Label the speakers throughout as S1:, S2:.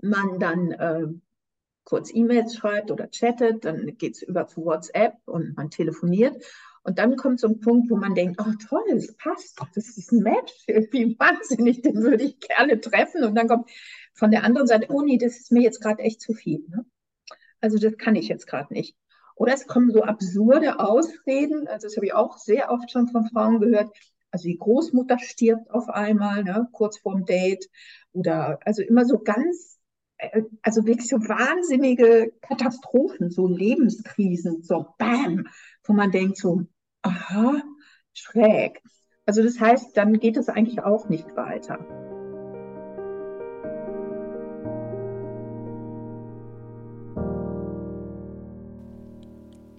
S1: man dann äh, kurz E-Mails schreibt oder chattet, dann geht es über zu WhatsApp und man telefoniert. Und dann kommt so ein Punkt, wo man denkt, oh toll, es passt, das ist ein Match, wie wahnsinnig, den würde ich gerne treffen. Und dann kommt von der anderen Seite, oh nee, das ist mir jetzt gerade echt zu viel. Ne? Also das kann ich jetzt gerade nicht. Oder es kommen so absurde Ausreden, also das habe ich auch sehr oft schon von Frauen gehört. Also die Großmutter stirbt auf einmal, ne, kurz vorm Date. Oder also immer so ganz, also wirklich so wahnsinnige Katastrophen, so Lebenskrisen, so Bam, wo man denkt so, aha, schräg. Also das heißt, dann geht es eigentlich auch nicht weiter.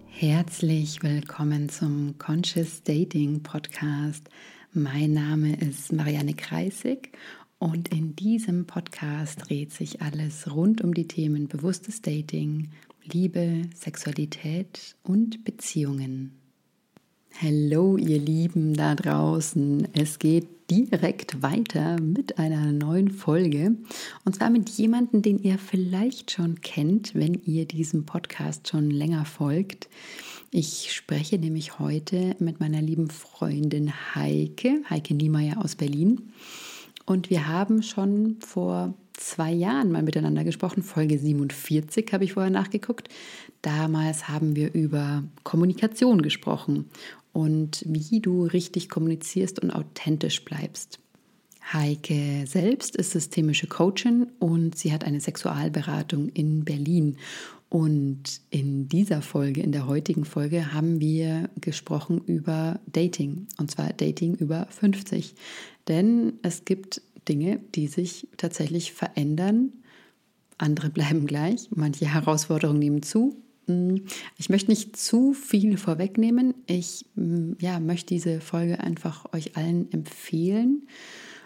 S2: Herzlich willkommen zum Conscious Dating Podcast. Mein Name ist Marianne Kreisig und in diesem Podcast dreht sich alles rund um die Themen bewusstes Dating, Liebe, Sexualität und Beziehungen. Hallo ihr Lieben da draußen. Es geht direkt weiter mit einer neuen Folge. Und zwar mit jemandem, den ihr vielleicht schon kennt, wenn ihr diesem Podcast schon länger folgt. Ich spreche nämlich heute mit meiner lieben Freundin Heike, Heike Niemeyer aus Berlin. Und wir haben schon vor zwei Jahren mal miteinander gesprochen. Folge 47 habe ich vorher nachgeguckt. Damals haben wir über Kommunikation gesprochen und wie du richtig kommunizierst und authentisch bleibst. Heike selbst ist systemische Coachin und sie hat eine Sexualberatung in Berlin. Und in dieser Folge, in der heutigen Folge, haben wir gesprochen über Dating. Und zwar Dating über 50. Denn es gibt Dinge, die sich tatsächlich verändern. Andere bleiben gleich. Manche Herausforderungen nehmen zu. Mm, ich möchte nicht zu viel vorwegnehmen. Ich mm, ja, möchte diese Folge einfach euch allen empfehlen,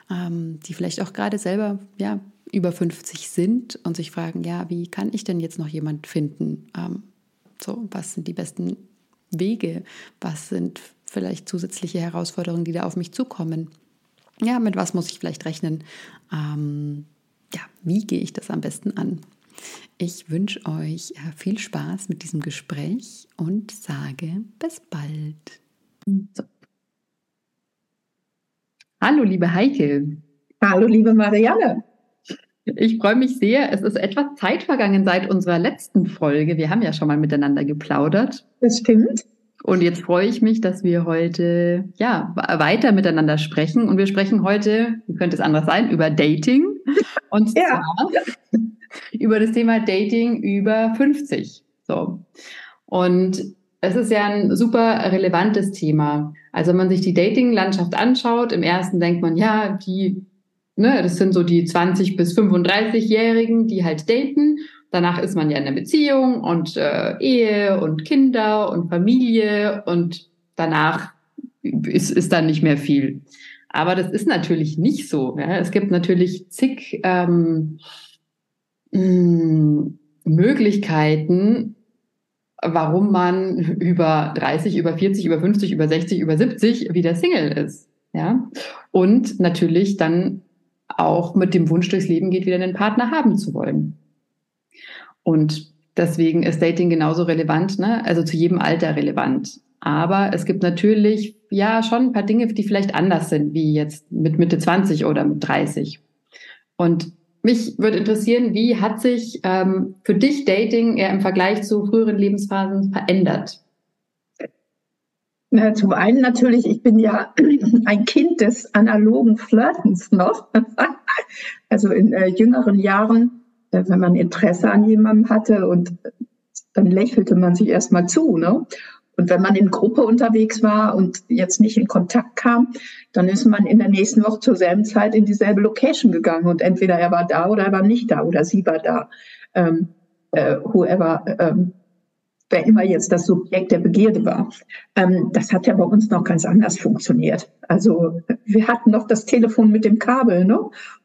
S2: ähm, die vielleicht auch gerade selber ja, über 50 sind und sich fragen, ja, wie kann ich denn jetzt noch jemand finden? Ähm, so, was sind die besten Wege? Was sind vielleicht zusätzliche Herausforderungen, die da auf mich zukommen? Ja, mit was muss ich vielleicht rechnen? Ähm, ja, wie gehe ich das am besten an? Ich wünsche euch äh, viel Spaß mit diesem Gespräch und sage bis bald. So. Hallo, liebe Heike.
S1: Hallo, liebe Marianne.
S2: Ich freue mich sehr. Es ist etwas Zeit vergangen seit unserer letzten Folge. Wir haben ja schon mal miteinander geplaudert.
S1: Das stimmt.
S2: Und jetzt freue ich mich, dass wir heute ja weiter miteinander sprechen. Und wir sprechen heute, wie könnte es anders sein, über Dating. Und ja. zwar über das Thema Dating über 50. So. Und es ist ja ein super relevantes Thema. Also wenn man sich die Dating-Landschaft anschaut, im ersten denkt man, ja, die, ne, das sind so die 20 bis 35-Jährigen, die halt daten. Danach ist man ja in einer Beziehung und äh, Ehe und Kinder und Familie und danach ist, ist dann nicht mehr viel. Aber das ist natürlich nicht so. Ja? Es gibt natürlich zig ähm, mh, Möglichkeiten, warum man über 30, über 40, über 50, über 60, über 70 wieder Single ist. Ja? Und natürlich dann auch mit dem Wunsch durchs Leben geht, wieder einen Partner haben zu wollen. Und deswegen ist Dating genauso relevant, ne? also zu jedem Alter relevant. Aber es gibt natürlich ja schon ein paar Dinge, die vielleicht anders sind, wie jetzt mit Mitte 20 oder mit 30. Und mich würde interessieren, wie hat sich ähm, für dich Dating eher im Vergleich zu früheren Lebensphasen verändert?
S1: Na, zum einen natürlich, ich bin ja ein Kind des analogen Flirtens noch. also in äh, jüngeren Jahren äh, wenn man Interesse an jemandem hatte und dann lächelte man sich erstmal zu. Ne? Und wenn man in Gruppe unterwegs war und jetzt nicht in Kontakt kam, dann ist man in der nächsten Woche zur selben Zeit in dieselbe Location gegangen und entweder er war da oder er war nicht da oder sie war da. Ähm, äh, whoever, ähm, wer immer jetzt das Subjekt der Begierde war. Ähm, das hat ja bei uns noch ganz anders funktioniert. Also wir hatten noch das Telefon mit dem Kabel, ne?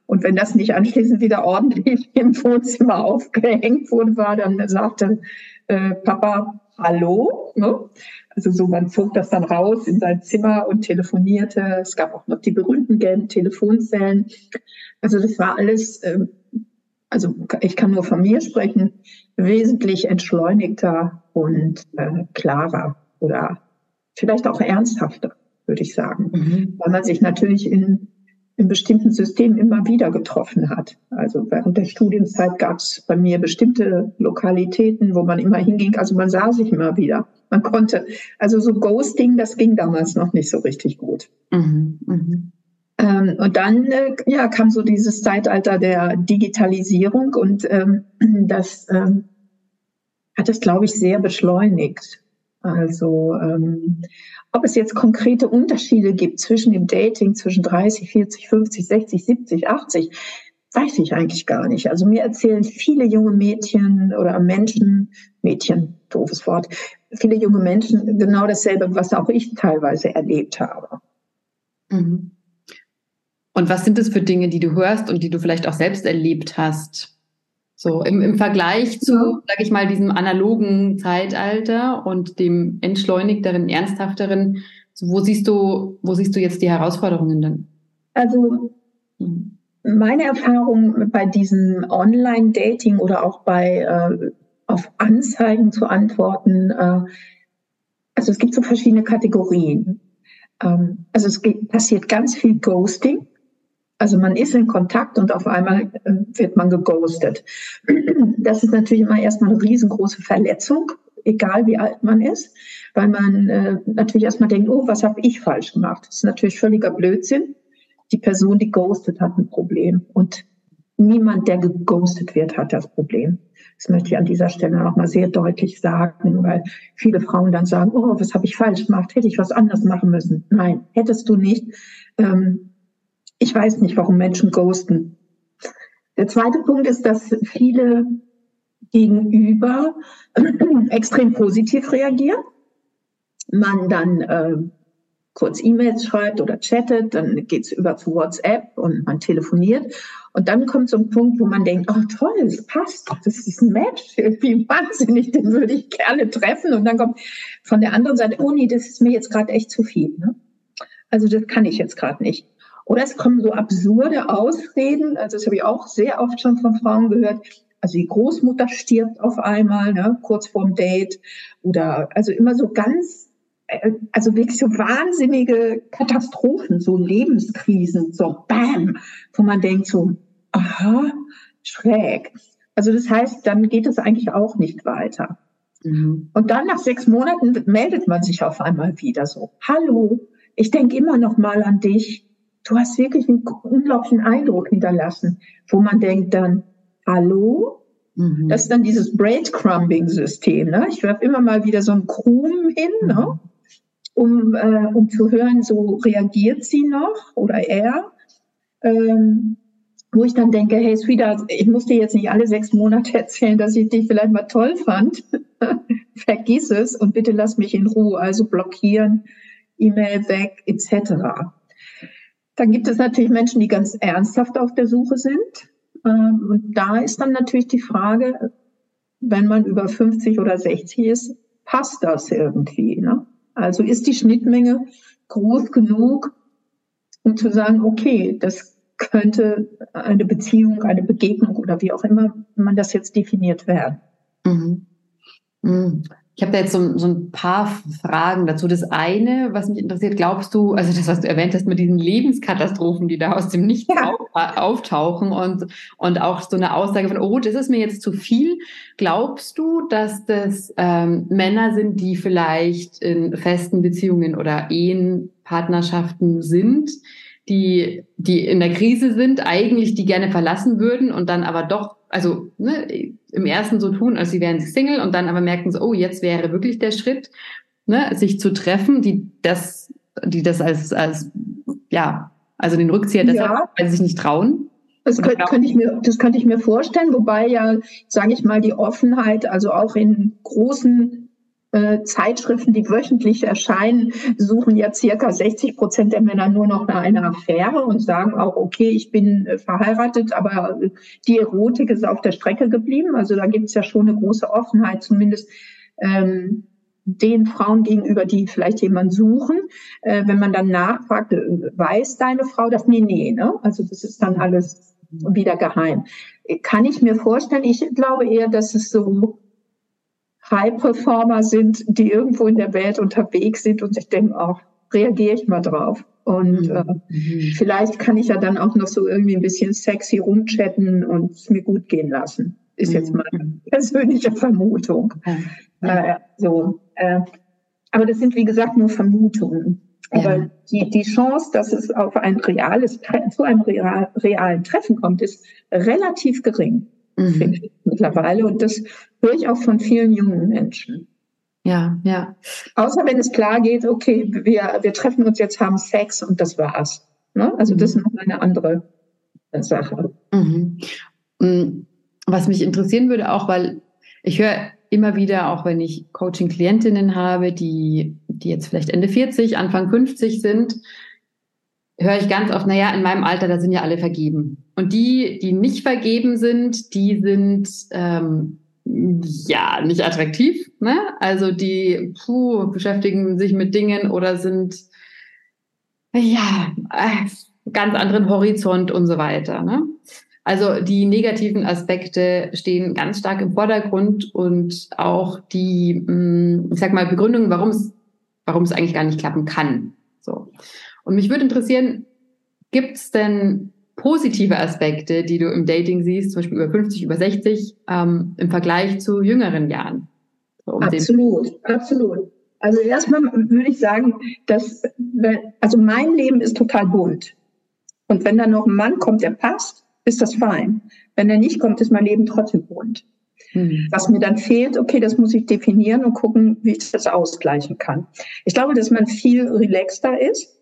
S1: Und wenn das nicht anschließend wieder ordentlich im Wohnzimmer aufgehängt wurde, war, dann sagte äh, Papa Hallo. Ne? Also so, man zog das dann raus in sein Zimmer und telefonierte. Es gab auch noch die berühmten gelben Telefonzellen. Also das war alles äh, also ich kann nur von mir sprechen, wesentlich entschleunigter und äh, klarer oder vielleicht auch ernsthafter, würde ich sagen, mhm. weil man sich natürlich in, in bestimmten Systemen immer wieder getroffen hat. Also während der Studienzeit gab es bei mir bestimmte Lokalitäten, wo man immer hinging. Also man sah sich immer wieder. Man konnte, also so Ghosting, das ging damals noch nicht so richtig gut. Mhm. Mhm. Ähm, und dann äh, ja, kam so dieses Zeitalter der Digitalisierung und ähm, das ähm, hat es, glaube ich, sehr beschleunigt. Also ähm, ob es jetzt konkrete Unterschiede gibt zwischen dem Dating zwischen 30, 40, 50, 60, 70, 80, weiß ich eigentlich gar nicht. Also mir erzählen viele junge Mädchen oder Menschen, Mädchen, doofes Wort, viele junge Menschen genau dasselbe, was auch ich teilweise erlebt habe.
S2: Mhm. Und was sind es für Dinge, die du hörst und die du vielleicht auch selbst erlebt hast? So im, im Vergleich zu, sage ich mal, diesem analogen Zeitalter und dem entschleunigteren, ernsthafteren, wo siehst du, wo siehst du jetzt die Herausforderungen dann?
S1: Also hm. meine Erfahrung bei diesem Online-Dating oder auch bei äh, auf Anzeigen zu antworten, äh, also es gibt so verschiedene Kategorien. Ähm, also es geht, passiert ganz viel Ghosting. Also man ist in Kontakt und auf einmal äh, wird man geghostet. Das ist natürlich immer erstmal eine riesengroße Verletzung, egal wie alt man ist, weil man äh, natürlich erstmal denkt, oh, was habe ich falsch gemacht? Das ist natürlich völliger Blödsinn. Die Person, die ghostet, hat ein Problem und niemand, der geghostet wird, hat das Problem. Das möchte ich an dieser Stelle nochmal sehr deutlich sagen, weil viele Frauen dann sagen, oh, was habe ich falsch gemacht? Hätte ich was anders machen müssen? Nein, hättest du nicht. Ähm, ich weiß nicht, warum Menschen ghosten. Der zweite Punkt ist, dass viele gegenüber extrem positiv reagieren. Man dann äh, kurz E-Mails schreibt oder chattet, dann geht's über zu WhatsApp und man telefoniert. Und dann kommt so ein Punkt, wo man denkt, oh toll, es passt, das ist ein Match, wie wahnsinnig, den würde ich gerne treffen. Und dann kommt von der anderen Seite, oh nee, das ist mir jetzt gerade echt zu viel. Ne? Also das kann ich jetzt gerade nicht. Oder es kommen so absurde Ausreden, also das habe ich auch sehr oft schon von Frauen gehört. Also die Großmutter stirbt auf einmal, ne, kurz vorm Date. Oder also immer so ganz, äh, also wirklich so wahnsinnige Katastrophen, so Lebenskrisen, so Bam, wo man denkt so, aha, schräg. Also das heißt, dann geht es eigentlich auch nicht weiter. Mhm. Und dann nach sechs Monaten meldet man sich auf einmal wieder so, hallo, ich denke immer noch mal an dich du hast wirklich einen unglaublichen Eindruck hinterlassen, wo man denkt dann, hallo? Mhm. Das ist dann dieses Breadcrumbing-System. Ne? Ich werfe immer mal wieder so einen Krumen hin, ne? mhm. ne? um, äh, um zu hören, so reagiert sie noch oder er. Ähm, wo ich dann denke, hey Sweetheart, ich muss dir jetzt nicht alle sechs Monate erzählen, dass ich dich vielleicht mal toll fand. Vergiss es und bitte lass mich in Ruhe. Also blockieren, E-Mail weg, etc. Dann gibt es natürlich Menschen, die ganz ernsthaft auf der Suche sind. Ähm, und da ist dann natürlich die Frage, wenn man über 50 oder 60 ist, passt das irgendwie? Ne? Also ist die Schnittmenge groß genug, um zu sagen, okay, das könnte eine Beziehung, eine Begegnung oder wie auch immer man das jetzt definiert werden. Mhm.
S2: Ich habe da jetzt so, so, ein paar Fragen dazu. Das eine, was mich interessiert, glaubst du, also das, was du erwähnt hast mit diesen Lebenskatastrophen, die da aus dem Nichts ja. auftauchen und, und auch so eine Aussage von, oh, das ist mir jetzt zu viel. Glaubst du, dass das ähm, Männer sind, die vielleicht in festen Beziehungen oder Ehen, Partnerschaften sind, die, die in der Krise sind, eigentlich die gerne verlassen würden und dann aber doch, also ne, im ersten so tun, als sie wären Single und dann aber merken so, oh, jetzt wäre wirklich der Schritt, ne, sich zu treffen, die das, die das als, als ja, also den Rückzieher deshalb, ja. weil sie sich nicht trauen.
S1: Das könnte, könnte ich mir, das könnte ich mir vorstellen, wobei ja, sage ich mal, die Offenheit, also auch in großen Zeitschriften, die wöchentlich erscheinen, suchen ja circa 60 Prozent der Männer nur noch nach einer Affäre und sagen auch, okay, ich bin äh, verheiratet, aber die Erotik ist auf der Strecke geblieben. Also da gibt es ja schon eine große Offenheit, zumindest ähm, den Frauen gegenüber, die vielleicht jemanden suchen. Äh, wenn man dann nachfragt, äh, weiß deine Frau das? Nee, nee, ne? Also das ist dann alles wieder geheim. Kann ich mir vorstellen, ich glaube eher, dass es so High-Performer sind, die irgendwo in der Welt unterwegs sind und ich denke auch, reagiere ich mal drauf. Und mhm. äh, mhm. vielleicht kann ich ja dann auch noch so irgendwie ein bisschen sexy rumchatten und es mir gut gehen lassen. Ist jetzt mhm. meine persönliche Vermutung. Ja. Äh, so, äh, aber das sind, wie gesagt, nur Vermutungen. Aber ja. die, die Chance, dass es auf ein reales, zu einem real, realen Treffen kommt, ist relativ gering, mhm. finde ich mittlerweile. Und das höre ich auch von vielen jungen Menschen.
S2: Ja, ja.
S1: Außer wenn es klar geht, okay, wir, wir treffen uns jetzt, haben Sex und das war's. Ne? Also das ist noch eine andere Sache.
S2: Mhm. Mm, was mich interessieren würde auch, weil ich höre immer wieder, auch wenn ich Coaching-Klientinnen habe, die, die jetzt vielleicht Ende 40, Anfang 50 sind, höre ich ganz oft, naja, in meinem Alter, da sind ja alle vergeben. Und die, die nicht vergeben sind, die sind ähm, ja nicht attraktiv. Ne? Also die puh, beschäftigen sich mit Dingen oder sind ja äh, ganz anderen Horizont und so weiter. Ne? Also die negativen Aspekte stehen ganz stark im Vordergrund und auch die, mm, ich sag mal, Begründungen, warum es, warum es eigentlich gar nicht klappen kann. So. Und mich würde interessieren, gibt es denn positive Aspekte, die du im Dating siehst, zum Beispiel über 50, über 60, ähm, im Vergleich zu jüngeren Jahren?
S1: Um absolut, absolut. Also erstmal würde ich sagen, dass, also mein Leben ist total bunt. Und wenn da noch ein Mann kommt, der passt, ist das fein. Wenn er nicht kommt, ist mein Leben trotzdem bunt. Hm. Was mir dann fehlt, okay, das muss ich definieren und gucken, wie ich das ausgleichen kann. Ich glaube, dass man viel relaxter ist.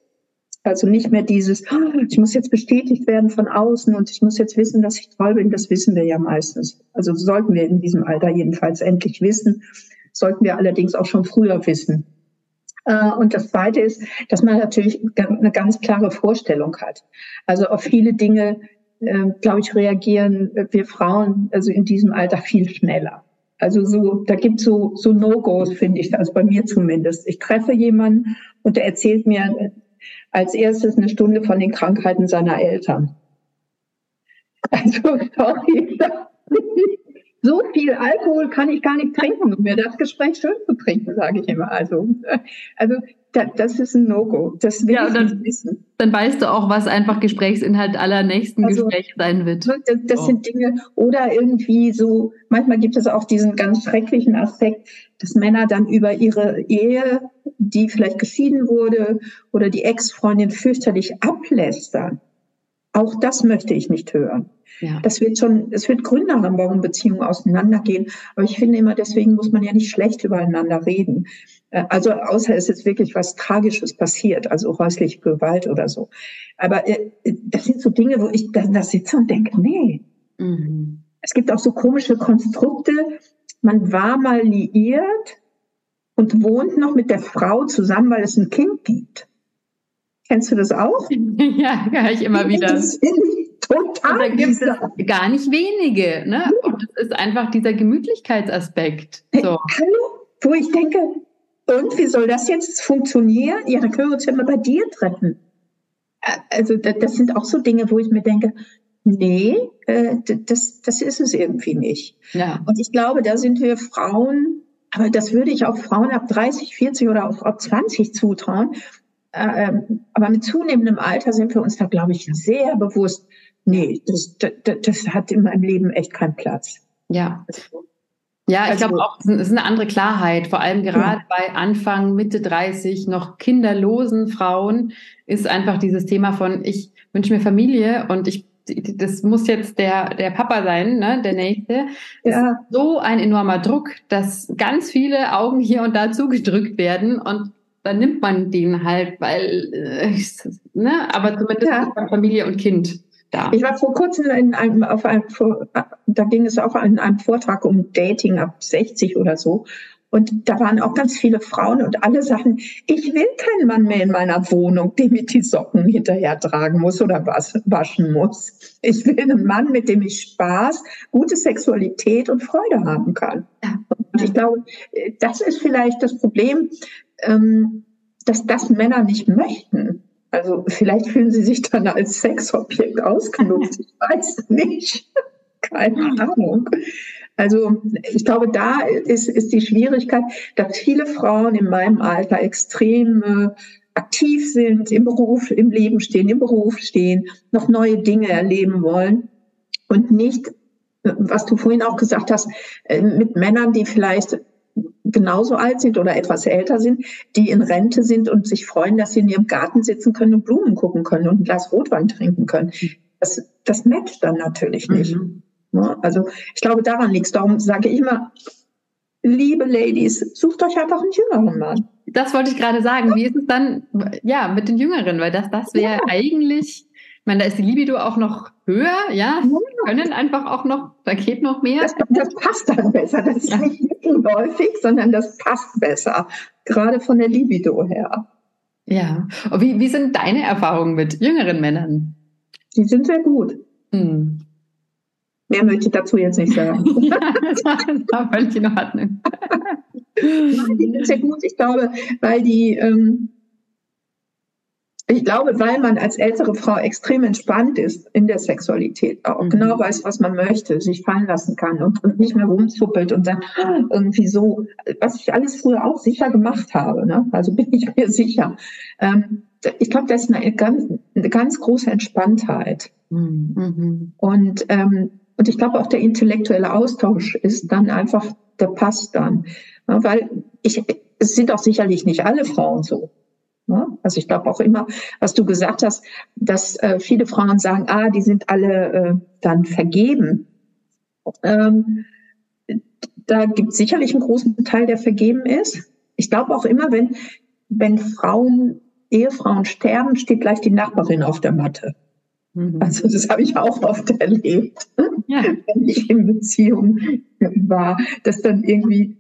S1: Also nicht mehr dieses, oh, ich muss jetzt bestätigt werden von außen und ich muss jetzt wissen, dass ich toll bin. Das wissen wir ja meistens. Also sollten wir in diesem Alter jedenfalls endlich wissen. Sollten wir allerdings auch schon früher wissen. Äh, und das Zweite ist, dass man natürlich eine ganz klare Vorstellung hat. Also auf viele Dinge äh, glaube ich, reagieren wir Frauen also in diesem Alter viel schneller. Also so, da gibt so so No-Gos, finde ich, also bei mir zumindest. Ich treffe jemanden und der erzählt mir als erstes eine Stunde von den Krankheiten seiner Eltern. Also sorry, so viel Alkohol kann ich gar nicht trinken, um mir das Gespräch schön zu trinken, sage ich immer. Also, also das ist ein No-Go. Das will ja, ich
S2: dann, wissen. Dann weißt du auch, was einfach Gesprächsinhalt aller nächsten also, Gespräche sein wird.
S1: Das, das oh. sind Dinge, oder irgendwie so, manchmal gibt es auch diesen ganz schrecklichen Aspekt, dass Männer dann über ihre Ehe, die vielleicht geschieden wurde, oder die Ex-Freundin fürchterlich ablästern. Auch das möchte ich nicht hören. Ja. Das wird schon, es wird Gründe haben, warum Beziehungen auseinandergehen. Aber ich finde immer, deswegen muss man ja nicht schlecht übereinander reden. Äh, also außer es ist wirklich was Tragisches passiert, also häusliche Gewalt oder so. Aber äh, das sind so Dinge, wo ich da, da sitze und denke, nee. Mhm. Es gibt auch so komische Konstrukte. Man war mal liiert und wohnt noch mit der Frau zusammen, weil es ein Kind gibt. Kennst du das auch?
S2: Ja, kann ich immer wieder. Das Total. Und da gibt es gar nicht wenige. Ne? Und das ist einfach dieser Gemütlichkeitsaspekt. So.
S1: Hallo, wo ich denke, und wie soll das jetzt funktionieren? Ja, dann können wir uns ja mal bei dir treffen. Also das sind auch so Dinge, wo ich mir denke, nee, äh, das, das ist es irgendwie nicht. Ja. Und ich glaube, da sind wir Frauen, aber das würde ich auch Frauen ab 30, 40 oder auch ab 20 zutrauen. Äh, ähm, aber mit zunehmendem Alter sind wir uns da, glaube ich, sehr bewusst, nee, das, das, das hat in meinem Leben echt keinen Platz.
S2: Ja. Ja, ich also, glaube auch, es ist eine andere Klarheit, vor allem gerade ja. bei Anfang, Mitte 30, noch kinderlosen Frauen, ist einfach dieses Thema von, ich wünsche mir Familie und ich, das muss jetzt der, der Papa sein, ne, der Nächste. Ja. so ein enormer Druck, dass ganz viele Augen hier und da zugedrückt werden und dann nimmt man den halt, weil, äh, ne, aber zumindest ja. Familie und Kind
S1: da. Ich war vor kurzem in einem, auf einem, da ging es auch in einem Vortrag um Dating ab 60 oder so. Und da waren auch ganz viele Frauen und alle sagten, ich will keinen Mann mehr in meiner Wohnung, der mir die Socken hinterher tragen muss oder was, waschen muss. Ich will einen Mann, mit dem ich Spaß, gute Sexualität und Freude haben kann. Und ich glaube, das ist vielleicht das Problem, ähm, dass das Männer nicht möchten. Also vielleicht fühlen sie sich dann als Sexobjekt ausgenutzt. Ich weiß nicht. Keine Ahnung. Also ich glaube, da ist, ist die Schwierigkeit, dass viele Frauen in meinem Alter extrem äh, aktiv sind, im Beruf, im Leben stehen, im Beruf stehen, noch neue Dinge erleben wollen und nicht, was du vorhin auch gesagt hast, äh, mit Männern, die vielleicht genauso alt sind oder etwas älter sind, die in Rente sind und sich freuen, dass sie in ihrem Garten sitzen können und Blumen gucken können und ein Glas Rotwein trinken können. Das, das matcht dann natürlich nicht. Mhm. Also ich glaube, daran liegt es. Darum sage ich immer, liebe Ladies, sucht euch einfach einen jüngeren Mann.
S2: Das wollte ich gerade sagen. Wie ist es dann, ja, mit den Jüngeren? Weil das, das wäre ja. eigentlich, ich meine, da ist die Libido auch noch höher, ja, ja. können einfach auch noch, da geht noch mehr.
S1: Das, das passt dann besser. Das ist ja. nicht mittelläufig, sondern das passt besser. Gerade von der Libido her.
S2: Ja. Und wie, wie sind deine Erfahrungen mit jüngeren Männern?
S1: Die sind sehr gut. Hm. Mehr möchte ich dazu jetzt nicht sagen. ja, das war völlig in Ordnung. die sind sehr gut, ich glaube, weil die, ähm, ich glaube, weil man als ältere Frau extrem entspannt ist in der Sexualität, auch mhm. genau weiß, was man möchte, sich fallen lassen kann und, und nicht mehr rumzuppelt und dann irgendwie so, was ich alles früher auch sicher gemacht habe, ne? also bin ich mir sicher. Ähm, ich glaube, das ist eine ganz, eine ganz große Entspanntheit. Mhm. Und ähm, und ich glaube auch der intellektuelle Austausch ist dann einfach, der passt dann. Ja, weil ich, es sind auch sicherlich nicht alle Frauen so. Also ich glaube auch immer, was du gesagt hast, dass äh, viele Frauen sagen, ah, die sind alle äh, dann vergeben. Ähm, da gibt es sicherlich einen großen Teil, der vergeben ist. Ich glaube auch immer, wenn, wenn Frauen, Ehefrauen sterben, steht gleich die Nachbarin auf der Matte. Mhm. Also das habe ich auch oft erlebt, ja. wenn ich in Beziehung war, dass dann irgendwie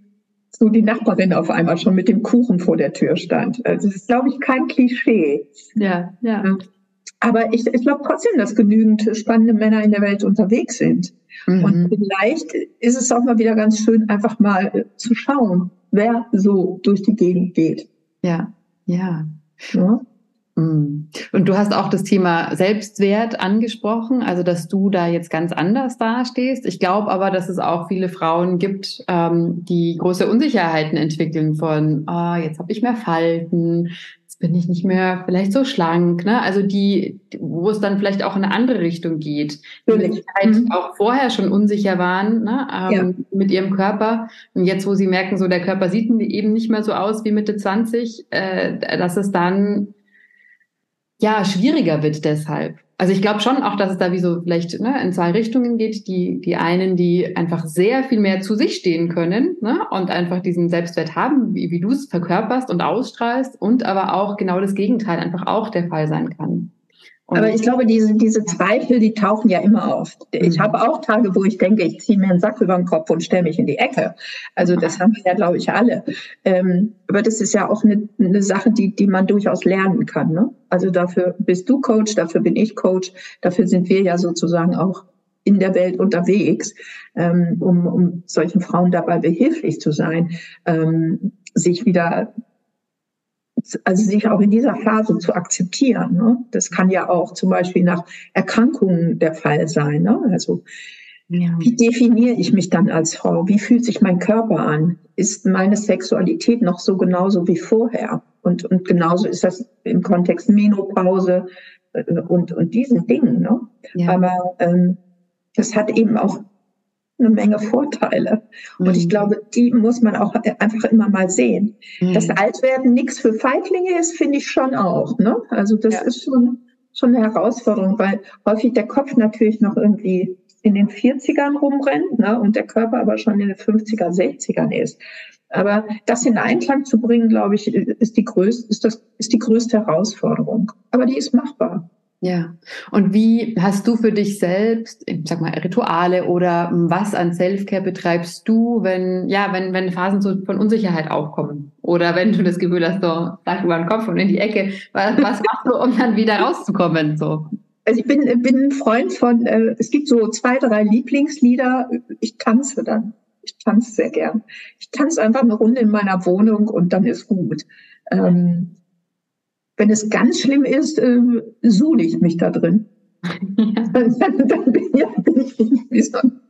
S1: so die Nachbarin auf einmal schon mit dem Kuchen vor der Tür stand. Also das ist, glaube ich, kein Klischee.
S2: Ja, ja.
S1: Aber ich, ich glaube trotzdem, dass genügend spannende Männer in der Welt unterwegs sind. Mhm. Und vielleicht ist es auch mal wieder ganz schön, einfach mal zu schauen, wer so durch die Gegend geht.
S2: Ja, ja. ja. Mm. Und du hast auch das Thema Selbstwert angesprochen, also dass du da jetzt ganz anders dastehst. Ich glaube aber, dass es auch viele Frauen gibt, ähm, die große Unsicherheiten entwickeln von, oh, jetzt habe ich mehr Falten, jetzt bin ich nicht mehr vielleicht so schlank, ne? Also die, wo es dann vielleicht auch in eine andere Richtung geht, die mit halt mhm. auch vorher schon unsicher waren ne? Ähm, ja. mit ihrem Körper und jetzt, wo sie merken, so der Körper sieht eben nicht mehr so aus wie Mitte 20, äh, dass es dann ja, schwieriger wird deshalb. Also ich glaube schon auch, dass es da wie so vielleicht ne, in zwei Richtungen geht. Die, die einen, die einfach sehr viel mehr zu sich stehen können ne, und einfach diesen Selbstwert haben, wie, wie du es verkörperst und ausstrahlst und aber auch genau das Gegenteil einfach auch der Fall sein kann.
S1: Und Aber ich glaube, diese, diese Zweifel, die tauchen ja immer auf. Ich mhm. habe auch Tage, wo ich denke, ich ziehe mir einen Sack über den Kopf und stelle mich in die Ecke. Also das haben wir ja, glaube ich, alle. Ähm, aber das ist ja auch eine, eine Sache, die, die man durchaus lernen kann. Ne? Also dafür bist du Coach, dafür bin ich Coach, dafür sind wir ja sozusagen auch in der Welt unterwegs, ähm, um, um solchen Frauen dabei behilflich zu sein, ähm, sich wieder also sich auch in dieser Phase zu akzeptieren. Ne? Das kann ja auch zum Beispiel nach Erkrankungen der Fall sein. Ne? Also ja. wie definiere ich mich dann als Frau? Wie fühlt sich mein Körper an? Ist meine Sexualität noch so genauso wie vorher? Und, und genauso ist das im Kontext Menopause äh, und, und diesen Dingen. Ne? Ja. Aber ähm, das hat eben auch eine Menge Vorteile. Mhm. Und ich mhm. glaube, die muss man auch einfach immer mal sehen. Mhm. Dass Altwerden nichts für Feiglinge ist, finde ich schon auch. Ne? Also das ja. ist schon, schon eine Herausforderung, weil häufig der Kopf natürlich noch irgendwie in den 40ern rumrennt ne? und der Körper aber schon in den 50er, 60ern ist. Aber das in Einklang zu bringen, glaube ich, ist die größte, ist das, ist die größte Herausforderung. Aber die ist machbar.
S2: Ja. Und wie hast du für dich selbst, sag mal, Rituale oder was an Selfcare betreibst du, wenn, ja, wenn, wenn Phasen so von Unsicherheit aufkommen? Oder wenn du das Gefühl hast, so, sag über den Kopf und in die Ecke, was, was machst du, um dann wieder rauszukommen, so?
S1: Also ich bin, bin ein Freund von, äh, es gibt so zwei, drei Lieblingslieder. Ich tanze dann. Ich tanze sehr gern. Ich tanze einfach eine Runde in meiner Wohnung und dann ist gut. Ähm, wenn es ganz schlimm ist, äh, suhle ich mich da drin. Ja. Dann, bin, ja, bin, ich wie so, ein,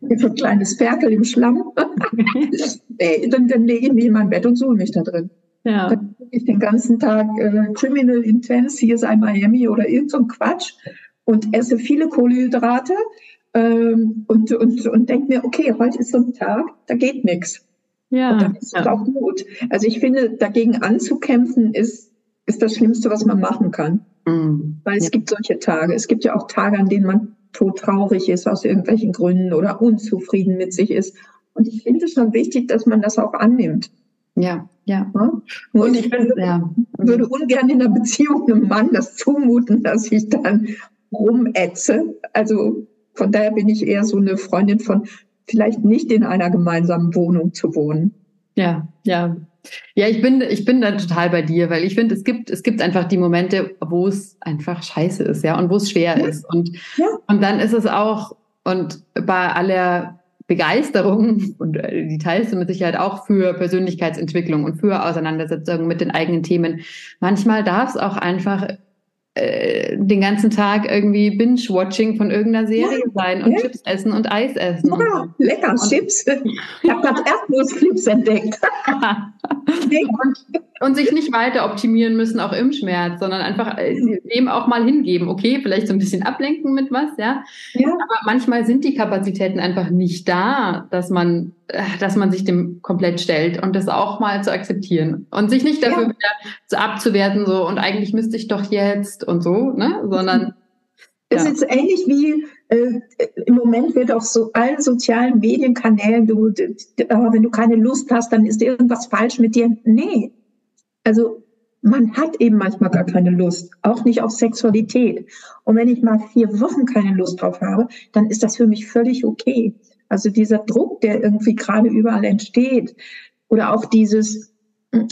S1: wie so ein kleines Ferkel im Schlamm. dann, dann lege ich mich in mein Bett und suhle mich da drin. Ja. Dann gucke ich den ganzen Tag äh, Criminal Intense, hier ist ein Miami oder irgend so ein Quatsch und esse viele Kohlenhydrate ähm, und, und, und denke mir, okay, heute ist so ein Tag, da geht nichts. Ja. Und dann ist es ja. auch gut. Also ich finde, dagegen anzukämpfen ist, ist das Schlimmste, was man machen kann. Mhm. Weil es ja. gibt solche Tage. Es gibt ja auch Tage, an denen man todtraurig ist aus irgendwelchen Gründen oder unzufrieden mit sich ist. Und ich finde es schon wichtig, dass man das auch annimmt.
S2: Ja, ja.
S1: Und, und ich würde, ja. würde ungern in einer Beziehung einem Mann das zumuten, dass ich dann rumätze. Also von daher bin ich eher so eine Freundin von vielleicht nicht in einer gemeinsamen Wohnung zu wohnen.
S2: Ja, ja. Ja, ich bin, ich bin da total bei dir, weil ich finde, es gibt, es gibt einfach die Momente, wo es einfach scheiße ist, ja, und wo es schwer ja. ist. Und, ja. und dann ist es auch, und bei aller Begeisterung, und äh, die teilst du mit Sicherheit auch für Persönlichkeitsentwicklung und für Auseinandersetzungen mit den eigenen Themen, manchmal darf es auch einfach äh, den ganzen Tag irgendwie Binge-Watching von irgendeiner Serie ja, sein und ja. Chips essen und Eis essen.
S1: Ja, und lecker, und Chips. Ich habe gerade Erdnussflips entdeckt.
S2: und, sich nicht weiter optimieren müssen, auch im Schmerz, sondern einfach äh, dem auch mal hingeben. Okay, vielleicht so ein bisschen ablenken mit was, ja. ja. Aber manchmal sind die Kapazitäten einfach nicht da, dass man äh, dass man sich dem komplett stellt und das auch mal zu akzeptieren und sich nicht dafür ja. wieder abzuwerten so und eigentlich müsste ich doch jetzt und so, ne, sondern
S1: es ja. ist ähnlich wie äh, im Moment wird auf so allen sozialen Medienkanälen, du, du, wenn du keine Lust hast, dann ist irgendwas falsch mit dir. Nee. Also man hat eben manchmal gar keine Lust, auch nicht auf Sexualität. Und wenn ich mal vier Wochen keine Lust drauf habe, dann ist das für mich völlig okay. Also dieser Druck, der irgendwie gerade überall entsteht. Oder auch dieses,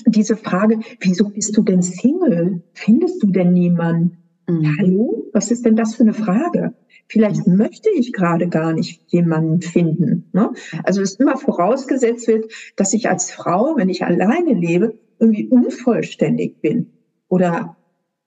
S1: diese Frage, wieso bist du denn Single? Findest du denn niemanden? Mhm. Hallo? Was ist denn das für eine Frage? Vielleicht mhm. möchte ich gerade gar nicht jemanden finden. Ne? Also es immer vorausgesetzt wird, dass ich als Frau, wenn ich alleine lebe, irgendwie unvollständig bin oder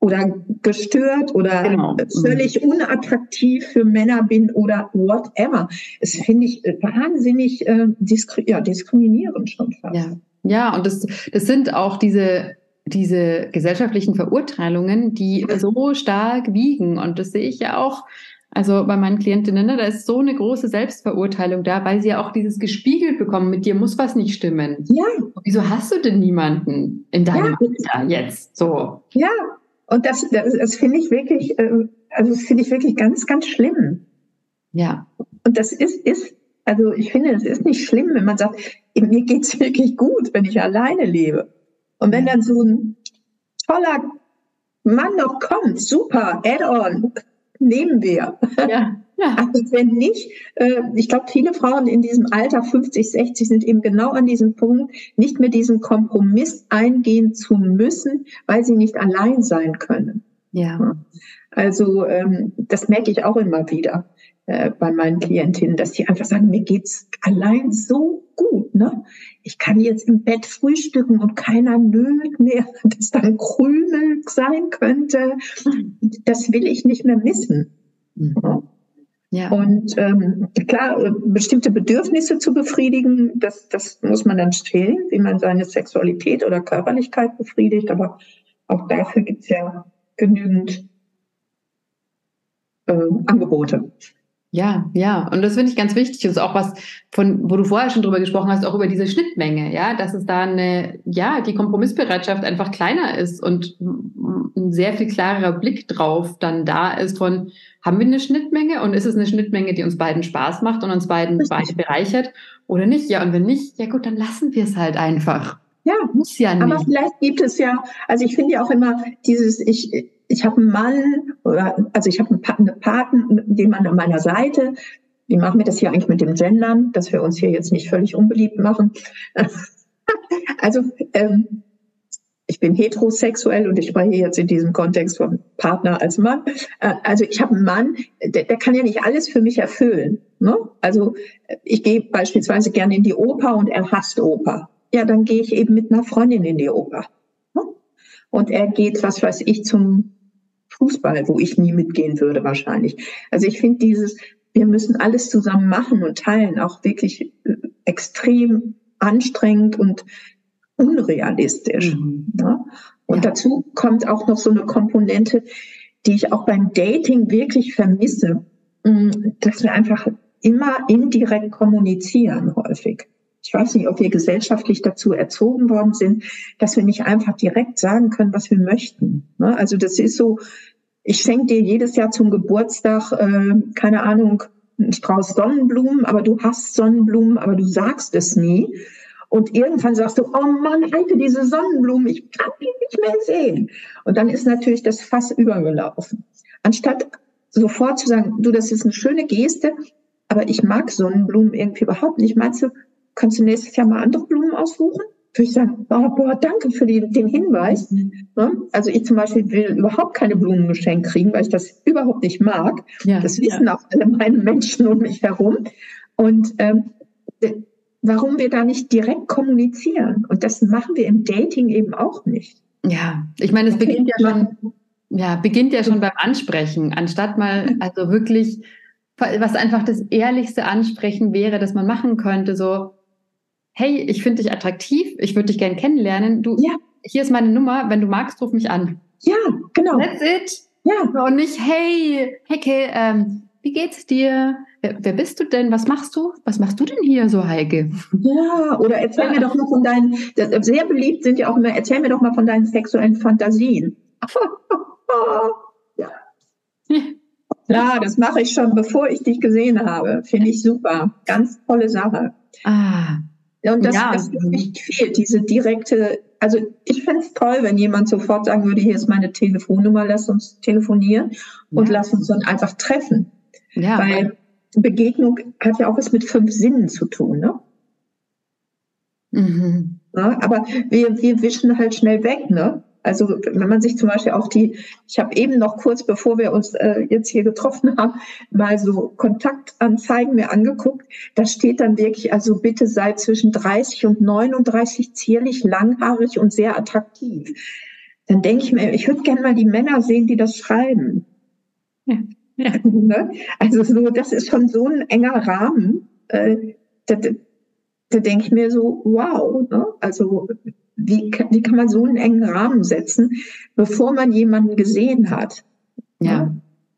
S1: oder gestört oder genau. völlig unattraktiv für Männer bin oder whatever. Das finde ich wahnsinnig äh, diskri ja, diskriminierend schon fast.
S2: Ja, ja und das, das sind auch diese, diese gesellschaftlichen Verurteilungen, die so stark wiegen. Und das sehe ich ja auch also bei meinen Klientinnen, ne, da ist so eine große Selbstverurteilung da, weil sie ja auch dieses gespiegelt bekommen, mit dir muss was nicht stimmen. Ja. Wieso hast du denn niemanden in deinem ja. Alter jetzt so?
S1: Ja, und das, das, das finde ich wirklich, äh, also das finde ich wirklich ganz, ganz schlimm.
S2: Ja.
S1: Und das ist, ist, also ich finde, es ist nicht schlimm, wenn man sagt, mir geht's wirklich gut, wenn ich alleine lebe. Und wenn dann so ein toller Mann noch kommt, super, add-on, nehmen wir. Ja. Ja. Also wenn nicht, äh, ich glaube, viele Frauen in diesem Alter 50, 60 sind eben genau an diesem Punkt, nicht mehr diesen Kompromiss eingehen zu müssen, weil sie nicht allein sein können.
S2: Ja.
S1: Also ähm, das merke ich auch immer wieder äh, bei meinen Klientinnen, dass die einfach sagen, mir geht's allein so gut. Ne? Ich kann jetzt im Bett frühstücken und keiner nölt mehr, dass dann Krümel sein könnte. Das will ich nicht mehr missen. Mhm. Ja. Und ähm, klar, bestimmte Bedürfnisse zu befriedigen, das, das muss man dann stellen, wie man seine Sexualität oder Körperlichkeit befriedigt. Aber auch dafür gibt es ja genügend äh, Angebote.
S2: Ja, ja, und das finde ich ganz wichtig. Das ist auch was, von, wo du vorher schon drüber gesprochen hast, auch über diese Schnittmenge, ja, dass es da eine, ja, die Kompromissbereitschaft einfach kleiner ist und ein sehr viel klarerer Blick drauf dann da ist von, haben wir eine Schnittmenge und ist es eine Schnittmenge, die uns beiden Spaß macht und uns beiden beide bereichert oder nicht? Ja, und wenn nicht, ja gut, dann lassen wir es halt einfach.
S1: Ja, muss ja nicht. Aber vielleicht gibt es ja, also ich finde ja auch immer dieses, ich, ich habe einen Mann, also ich habe einen Paten, den Mann an meiner Seite. Wie machen wir das hier eigentlich mit dem Gendern, dass wir uns hier jetzt nicht völlig unbeliebt machen? also ähm, ich bin heterosexuell und ich spreche jetzt in diesem Kontext von Partner als Mann. Äh, also ich habe einen Mann, der, der, kann ja nicht alles für mich erfüllen. Ne? Also ich gehe beispielsweise gerne in die Oper und er hasst Oper. Ja, dann gehe ich eben mit einer Freundin in die Oper. und er geht, was weiß ich, zum Fußball, wo ich nie mitgehen würde wahrscheinlich. Also ich finde dieses, wir müssen alles zusammen machen und teilen, auch wirklich äh, extrem anstrengend und unrealistisch. Mhm. Ne? Und ja. dazu kommt auch noch so eine Komponente, die ich auch beim Dating wirklich vermisse, mm, dass wir einfach immer indirekt kommunizieren häufig. Ich weiß nicht, ob wir gesellschaftlich dazu erzogen worden sind, dass wir nicht einfach direkt sagen können, was wir möchten. Ne? Also das ist so, ich schenke dir jedes Jahr zum Geburtstag, äh, keine Ahnung, einen Strauß Sonnenblumen, aber du hast Sonnenblumen, aber du sagst es nie. Und irgendwann sagst du, oh Mann, Heike, diese Sonnenblumen, ich kann die nicht mehr sehen. Und dann ist natürlich das Fass übergelaufen. Anstatt sofort zu sagen, du, das ist eine schöne Geste, aber ich mag Sonnenblumen irgendwie überhaupt nicht. Meinst du, kannst du nächstes Jahr mal andere Blumen aussuchen? Würde ich sagen, oh, boah, danke für die, den Hinweis. Mhm. Also ich zum Beispiel will überhaupt keine Blumen geschenkt kriegen, weil ich das überhaupt nicht mag. Ja, das wissen ja. auch alle meine Menschen um mich herum. Und ähm, warum wir da nicht direkt kommunizieren. Und das machen wir im Dating eben auch nicht.
S2: Ja, ich meine, es beginnt ja schon, ja, beginnt ja schon beim Ansprechen, anstatt mal, also wirklich, was einfach das ehrlichste Ansprechen wäre, das man machen könnte, so, hey, ich finde dich attraktiv, ich würde dich gerne kennenlernen, du, ja. hier ist meine Nummer, wenn du magst, ruf mich an.
S1: Ja, genau.
S2: That's it. Ja. Und nicht, hey, Hecke, ähm, wie geht's dir? Wer, wer, bist du denn? Was machst du? Was machst du denn hier so, Heike?
S1: Ja, oder erzähl ja. mir doch mal von deinen, sehr beliebt sind ja auch immer, erzähl mir doch mal von deinen sexuellen Fantasien. ja. Ja, das mache ich schon, bevor ich dich gesehen habe. Finde ich super. Ganz tolle Sache. Ah. Und das, ja. das nicht fehlt, diese direkte, also ich fände es toll, wenn jemand sofort sagen würde, hier ist meine Telefonnummer, lass uns telefonieren und ja. lass uns dann einfach treffen. Ja. Weil Begegnung hat ja auch was mit fünf Sinnen zu tun, ne? Mhm. Ja, aber wir, wir wischen halt schnell weg, ne? Also wenn man sich zum Beispiel auch die, ich habe eben noch kurz bevor wir uns äh, jetzt hier getroffen haben, mal so Kontaktanzeigen mir angeguckt. Da steht dann wirklich, also bitte sei zwischen 30 und 39 zierlich, langhaarig und sehr attraktiv. Dann denke ich mir, ich würde gerne mal die Männer sehen, die das schreiben. Ja. Ja. Ne? Also so, das ist schon so ein enger Rahmen. Äh, da, da denke ich mir so, wow, ne? also wie, wie kann man so einen engen Rahmen setzen, bevor man jemanden gesehen hat? Ja.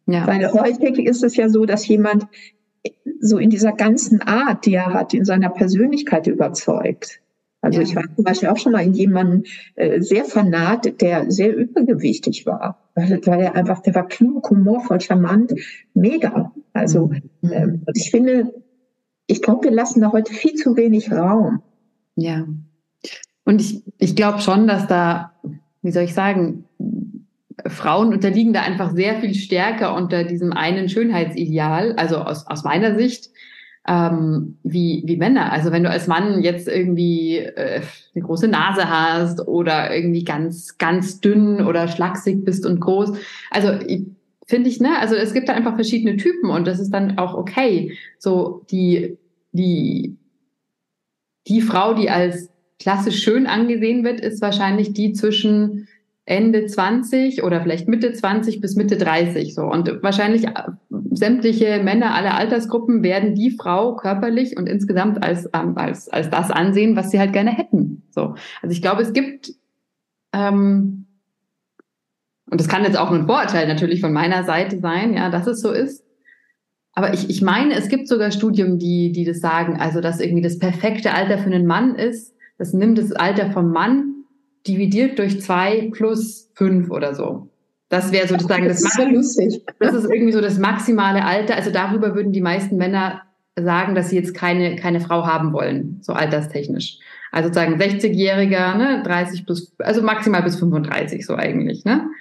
S1: Ja. Weil häufig ist es ja so, dass jemand so in dieser ganzen Art, die er hat, in seiner Persönlichkeit überzeugt. Also ja. ich war zum Beispiel auch schon mal in jemanden äh, sehr vernarrt, der sehr übergewichtig war, weil, weil er einfach, der war klug, humorvoll, charmant, mega. Also mhm. ähm, ich finde, ich glaube, wir lassen da heute viel zu wenig Raum.
S2: Ja. Und ich, ich glaube schon, dass da, wie soll ich sagen, Frauen unterliegen da einfach sehr viel stärker unter diesem einen Schönheitsideal, also aus, aus meiner Sicht, ähm, wie, wie Männer. Also wenn du als Mann jetzt irgendwie äh, eine große Nase hast oder irgendwie ganz, ganz dünn oder schlaksig bist und groß. Also finde ich, ne, also es gibt da einfach verschiedene Typen und das ist dann auch okay. So die, die, die Frau, die als klassisch schön angesehen wird, ist wahrscheinlich die zwischen Ende 20 oder vielleicht Mitte 20 bis Mitte 30 so. Und wahrscheinlich äh, sämtliche Männer aller Altersgruppen werden die Frau körperlich und insgesamt als, ähm, als, als das ansehen, was sie halt gerne hätten. So. Also ich glaube, es gibt, ähm, und das kann jetzt auch ein Vorurteil natürlich von meiner Seite sein, ja, dass es so ist. Aber ich, ich meine, es gibt sogar Studien, die, die das sagen, also dass irgendwie das perfekte Alter für einen Mann ist, das nimmt das Alter vom Mann dividiert durch zwei plus fünf oder so. Das wäre sozusagen das, das, ist das ist irgendwie so das maximale Alter. Also darüber würden die meisten Männer sagen, dass sie jetzt keine, keine Frau haben wollen, so alterstechnisch. Also sozusagen 60-Jähriger, ne, 30 plus, also maximal bis 35 so eigentlich, ne?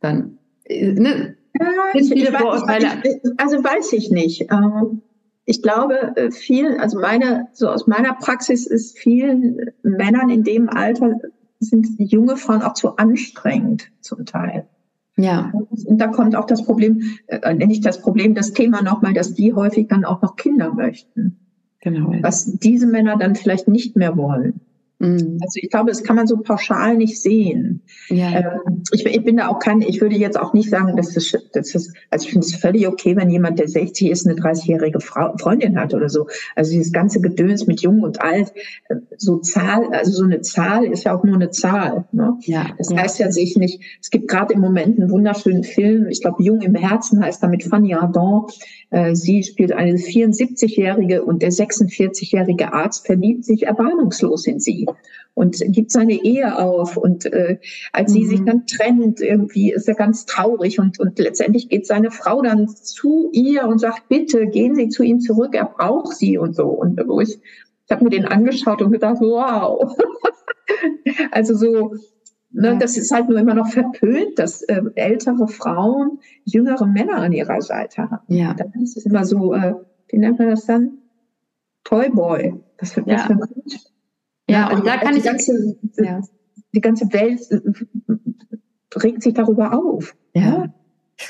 S2: Dann,
S1: äh, ne? Ja, viele Vorurteile. Also weiß ich nicht. Ähm, ich glaube, äh, vielen, also meine, so aus meiner Praxis ist vielen Männern in dem Alter sind junge Frauen auch zu anstrengend zum Teil. Ja. Und da kommt auch das Problem, äh, nicht das Problem, das Thema nochmal, dass die häufig dann auch noch Kinder möchten. Genau. Was diese Männer dann vielleicht nicht mehr wollen. Mhm. Also ich glaube, das kann man so pauschal nicht sehen. Ja. Ähm, ich, ich, bin da auch kein, ich würde jetzt auch nicht sagen, dass das, das ist, also ich finde es völlig okay, wenn jemand, der 60 ist, eine 30-jährige Freundin hat oder so. Also dieses ganze Gedöns mit jung und alt, äh, so Zahl, also so eine Zahl ist ja auch nur eine Zahl. Ne? Ja, das ja. heißt ja sich nicht, es gibt gerade im Moment einen wunderschönen Film, ich glaube, Jung im Herzen heißt da mit Fanny Ardant. Äh, sie spielt eine 74-jährige und der 46-jährige Arzt verliebt sich erbarmungslos in sie und gibt seine Ehe auf. Und äh, als mhm. sie sich mhm. dann trennt, irgendwie ist er ganz traurig und, und letztendlich geht seine Frau dann zu ihr und sagt, bitte gehen Sie zu ihm zurück, er braucht sie und so. Und wo ich, ich habe mir den angeschaut und gedacht, wow. also so, Ne, das ist halt nur immer noch verpönt, dass äh, ältere Frauen jüngere Männer an ihrer Seite haben. Ja. Dann ist es immer so, äh, wie nennt man das dann? Toyboy. Das wird ja. Das ja, und da kann die ich. Ganze, ja. Die ganze Welt äh, regt sich darüber auf.
S2: Ja.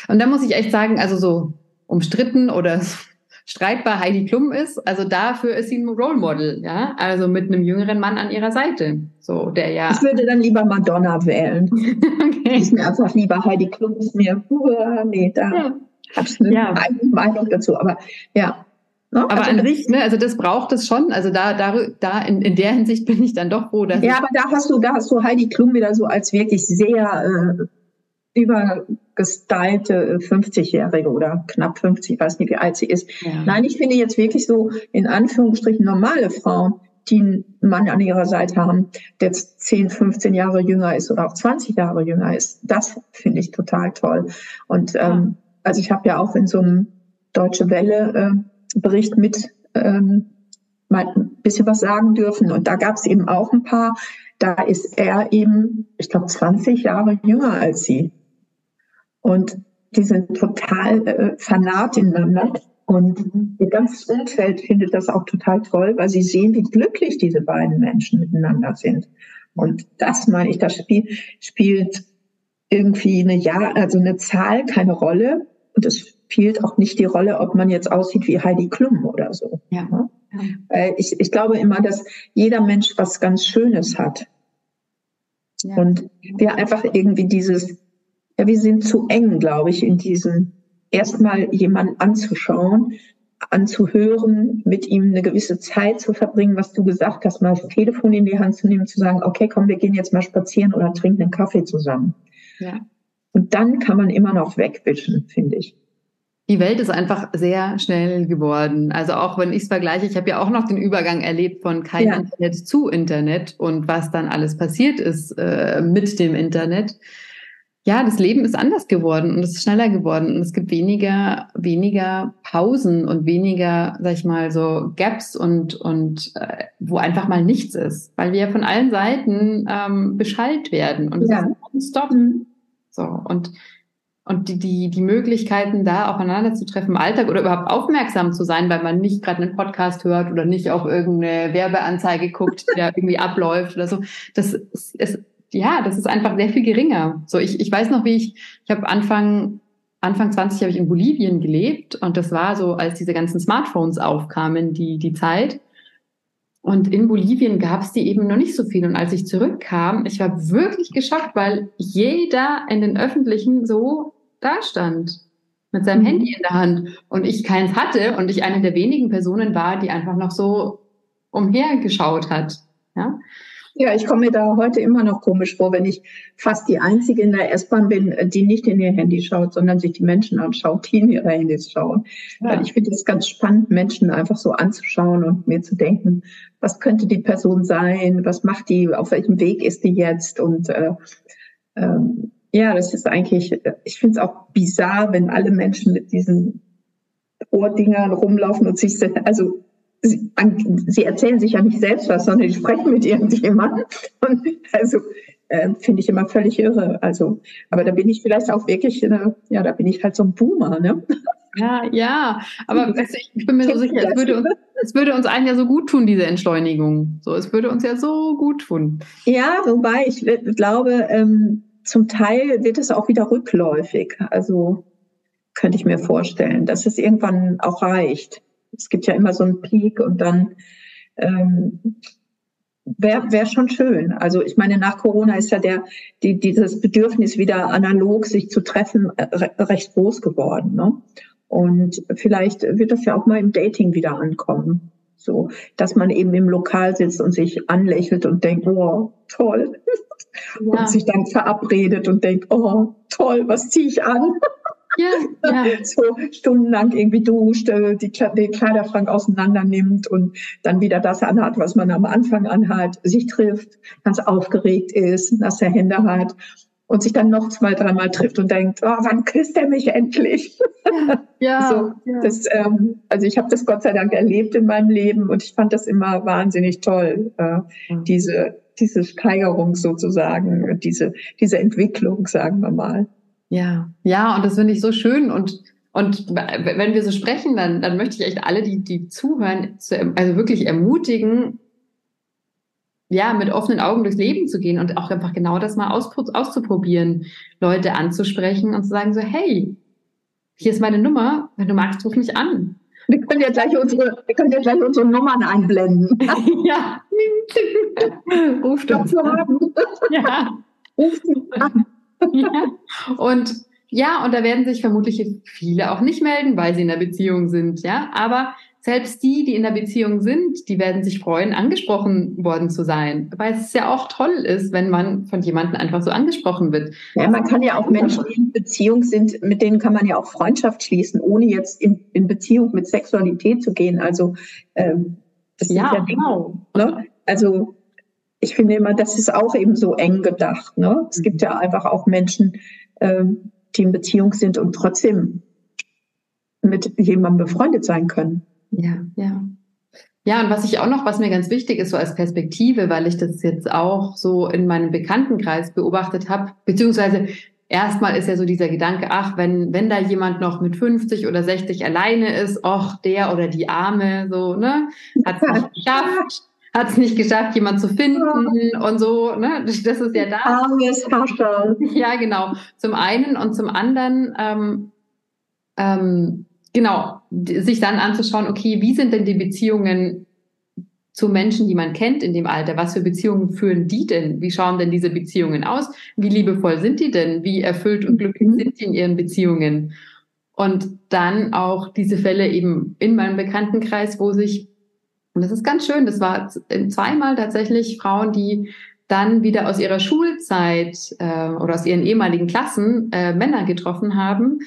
S2: Und da muss ich echt sagen, also so umstritten oder streitbar Heidi Klum ist, also dafür ist sie ein Role Model, ja, also mit einem jüngeren Mann an ihrer Seite, so der ja.
S1: Ich würde dann lieber Madonna wählen. okay. Ist mir einfach lieber Heidi Klum ist mir, uh, nee, da ja. habe ich eine ja. eigene Meinung dazu, aber ja.
S2: Ne? Aber also, an sich, ne, also das braucht es schon. Also da, da, da in, in der Hinsicht bin ich dann doch froh,
S1: dass. Ja, aber da hast du, da hast du Heidi Klum wieder so als wirklich sehr äh, übergestylte 50-Jährige äh, oder knapp 50, ich weiß nicht, wie alt sie ist. Ja. Nein, ich finde jetzt wirklich so in Anführungsstrichen normale Frauen, die einen Mann an ihrer Seite haben, der jetzt 10, 15 Jahre jünger ist oder auch 20 Jahre jünger ist. Das finde ich total toll. Und ähm, also ich habe ja auch in so einem Deutsche Welle äh, Bericht mit ähm, mal ein bisschen was sagen dürfen. Und da gab es eben auch ein paar, da ist er eben, ich glaube, 20 Jahre jünger als sie. Und die sind total äh, fanat ineinander. Und ihr ganzes Umfeld findet das auch total toll, weil sie sehen, wie glücklich diese beiden Menschen miteinander sind. Und das meine ich, das Spiel spielt irgendwie eine Ja, also eine Zahl keine Rolle. Und es spielt auch nicht die Rolle, ob man jetzt aussieht wie Heidi Klum oder so. Ja. ja. Ich, ich glaube immer, dass jeder Mensch was ganz Schönes hat. Ja. Und wir einfach irgendwie dieses, ja, wir sind zu eng, glaube ich, in diesem erstmal jemanden anzuschauen, anzuhören, mit ihm eine gewisse Zeit zu verbringen, was du gesagt hast, mal das Telefon in die Hand zu nehmen, zu sagen, okay, komm, wir gehen jetzt mal spazieren oder trinken einen Kaffee zusammen. Ja. Und dann kann man immer noch wegwischen, finde ich
S2: die Welt ist einfach sehr schnell geworden. Also auch wenn ich es vergleiche, ich habe ja auch noch den Übergang erlebt von kein ja. Internet zu Internet und was dann alles passiert ist äh, mit dem Internet. Ja, das Leben ist anders geworden und es ist schneller geworden und es gibt weniger, weniger Pausen und weniger, sag ich mal, so Gaps und, und äh, wo einfach mal nichts ist, weil wir von allen Seiten ähm, beschallt werden und ja. es ist stop. Mhm. So und und die, die, die Möglichkeiten, da aufeinander zu treffen im Alltag oder überhaupt aufmerksam zu sein, weil man nicht gerade einen Podcast hört oder nicht auf irgendeine Werbeanzeige guckt, die da irgendwie abläuft oder so. Das ist, ist, ja, das ist einfach sehr viel geringer. So, ich, ich weiß noch, wie ich, ich habe Anfang, Anfang 20 habe ich in Bolivien gelebt und das war so, als diese ganzen Smartphones aufkamen, die, die Zeit. Und in Bolivien gab es die eben noch nicht so viel. Und als ich zurückkam, ich war wirklich geschockt, weil jeder in den öffentlichen so da stand mit seinem mhm. Handy in der Hand und ich keins hatte und ich eine der wenigen Personen war, die einfach noch so umhergeschaut hat. Ja,
S1: ja ich komme mir da heute immer noch komisch vor, wenn ich fast die Einzige in der S-Bahn bin, die nicht in ihr Handy schaut, sondern sich die Menschen anschaut, die in ihre Handys schauen. Ja. Ich finde es ganz spannend, Menschen einfach so anzuschauen und mir zu denken, was könnte die Person sein, was macht die, auf welchem Weg ist die jetzt und äh, ähm, ja, das ist eigentlich, ich finde es auch bizarr, wenn alle Menschen mit diesen Ohrdingern rumlaufen und sich, also sie, sie erzählen sich ja nicht selbst was, sondern die sprechen mit irgendjemandem. Und also äh, finde ich immer völlig irre. Also, aber da bin ich vielleicht auch wirklich, äh, ja, da bin ich halt so ein Boomer, ne?
S2: Ja, ja, aber weißt du, ich bin mir so sicher, es würde, uns, es würde uns allen ja so gut tun, diese Entschleunigung. So, es würde uns ja so gut tun.
S1: Ja, wobei ich glaube, ähm, zum Teil wird es auch wieder rückläufig. Also könnte ich mir vorstellen, dass es irgendwann auch reicht. Es gibt ja immer so einen Peak und dann, ähm, wäre wär schon schön. Also ich meine, nach Corona ist ja der, die, dieses Bedürfnis wieder analog sich zu treffen äh, recht groß geworden. Ne? Und vielleicht wird das ja auch mal im Dating wieder ankommen. So, dass man eben im Lokal sitzt und sich anlächelt und denkt, oh, toll. Ja. Und sich dann verabredet und denkt, oh, toll, was ziehe ich an? Ja, ja. so stundenlang irgendwie duscht, äh, die, den Kleiderschrank auseinander nimmt und dann wieder das anhat, was man am Anfang anhat, sich trifft, ganz aufgeregt ist, nasse Hände hat und sich dann noch zwei, dreimal trifft und denkt, oh, wann küsst er mich endlich? Ja, ja, so, ja. Das, ähm, also ich habe das Gott sei Dank erlebt in meinem Leben und ich fand das immer wahnsinnig toll, äh, diese, diese Steigerung sozusagen, diese, diese Entwicklung, sagen wir mal.
S2: Ja, ja, und das finde ich so schön und und wenn wir so sprechen, dann, dann möchte ich echt alle, die, die zuhören, zu, also wirklich ermutigen, ja, mit offenen Augen durchs Leben zu gehen und auch einfach genau das mal aus, auszuprobieren, Leute anzusprechen und zu sagen so, hey, hier ist meine Nummer, wenn du magst, ruf mich an.
S1: Wir können ja gleich unsere, wir können ja gleich unsere Nummern einblenden. ja.
S2: Ruf doch haben. Ja. Ruf mich an ja. Und ja, und da werden sich vermutlich viele auch nicht melden, weil sie in der Beziehung sind, ja. Aber selbst die, die in der Beziehung sind, die werden sich freuen, angesprochen worden zu sein. Weil es ja auch toll ist, wenn man von jemandem einfach so angesprochen wird.
S1: Ja, man kann ja auch Menschen, die in Beziehung sind, mit denen kann man ja auch Freundschaft schließen, ohne jetzt in, in Beziehung mit Sexualität zu gehen. Also ähm, das ja, ist ja genau. Ne? Also ich finde immer, das ist auch eben so eng gedacht. Ne? Es gibt ja einfach auch Menschen, ähm, die in Beziehung sind und trotzdem mit jemandem befreundet sein können.
S2: Ja, ja. Ja, und was ich auch noch, was mir ganz wichtig ist, so als Perspektive, weil ich das jetzt auch so in meinem Bekanntenkreis beobachtet habe, beziehungsweise erstmal ist ja so dieser Gedanke, ach, wenn, wenn da jemand noch mit 50 oder 60 alleine ist, ach, der oder die Arme, so, ne, hat es nicht geschafft hat es nicht geschafft, jemand zu finden und so. Ne? Das ist ja da. Armes Hascherl. Ja, genau. Zum einen und zum anderen, ähm, ähm, genau, sich dann anzuschauen, okay, wie sind denn die Beziehungen zu Menschen, die man kennt in dem Alter? Was für Beziehungen führen die denn? Wie schauen denn diese Beziehungen aus? Wie liebevoll sind die denn? Wie erfüllt und glücklich mhm. sind die in ihren Beziehungen? Und dann auch diese Fälle eben in meinem Bekanntenkreis, wo sich und das ist ganz schön. Das war zweimal tatsächlich Frauen, die dann wieder aus ihrer Schulzeit äh, oder aus ihren ehemaligen Klassen äh, Männer getroffen haben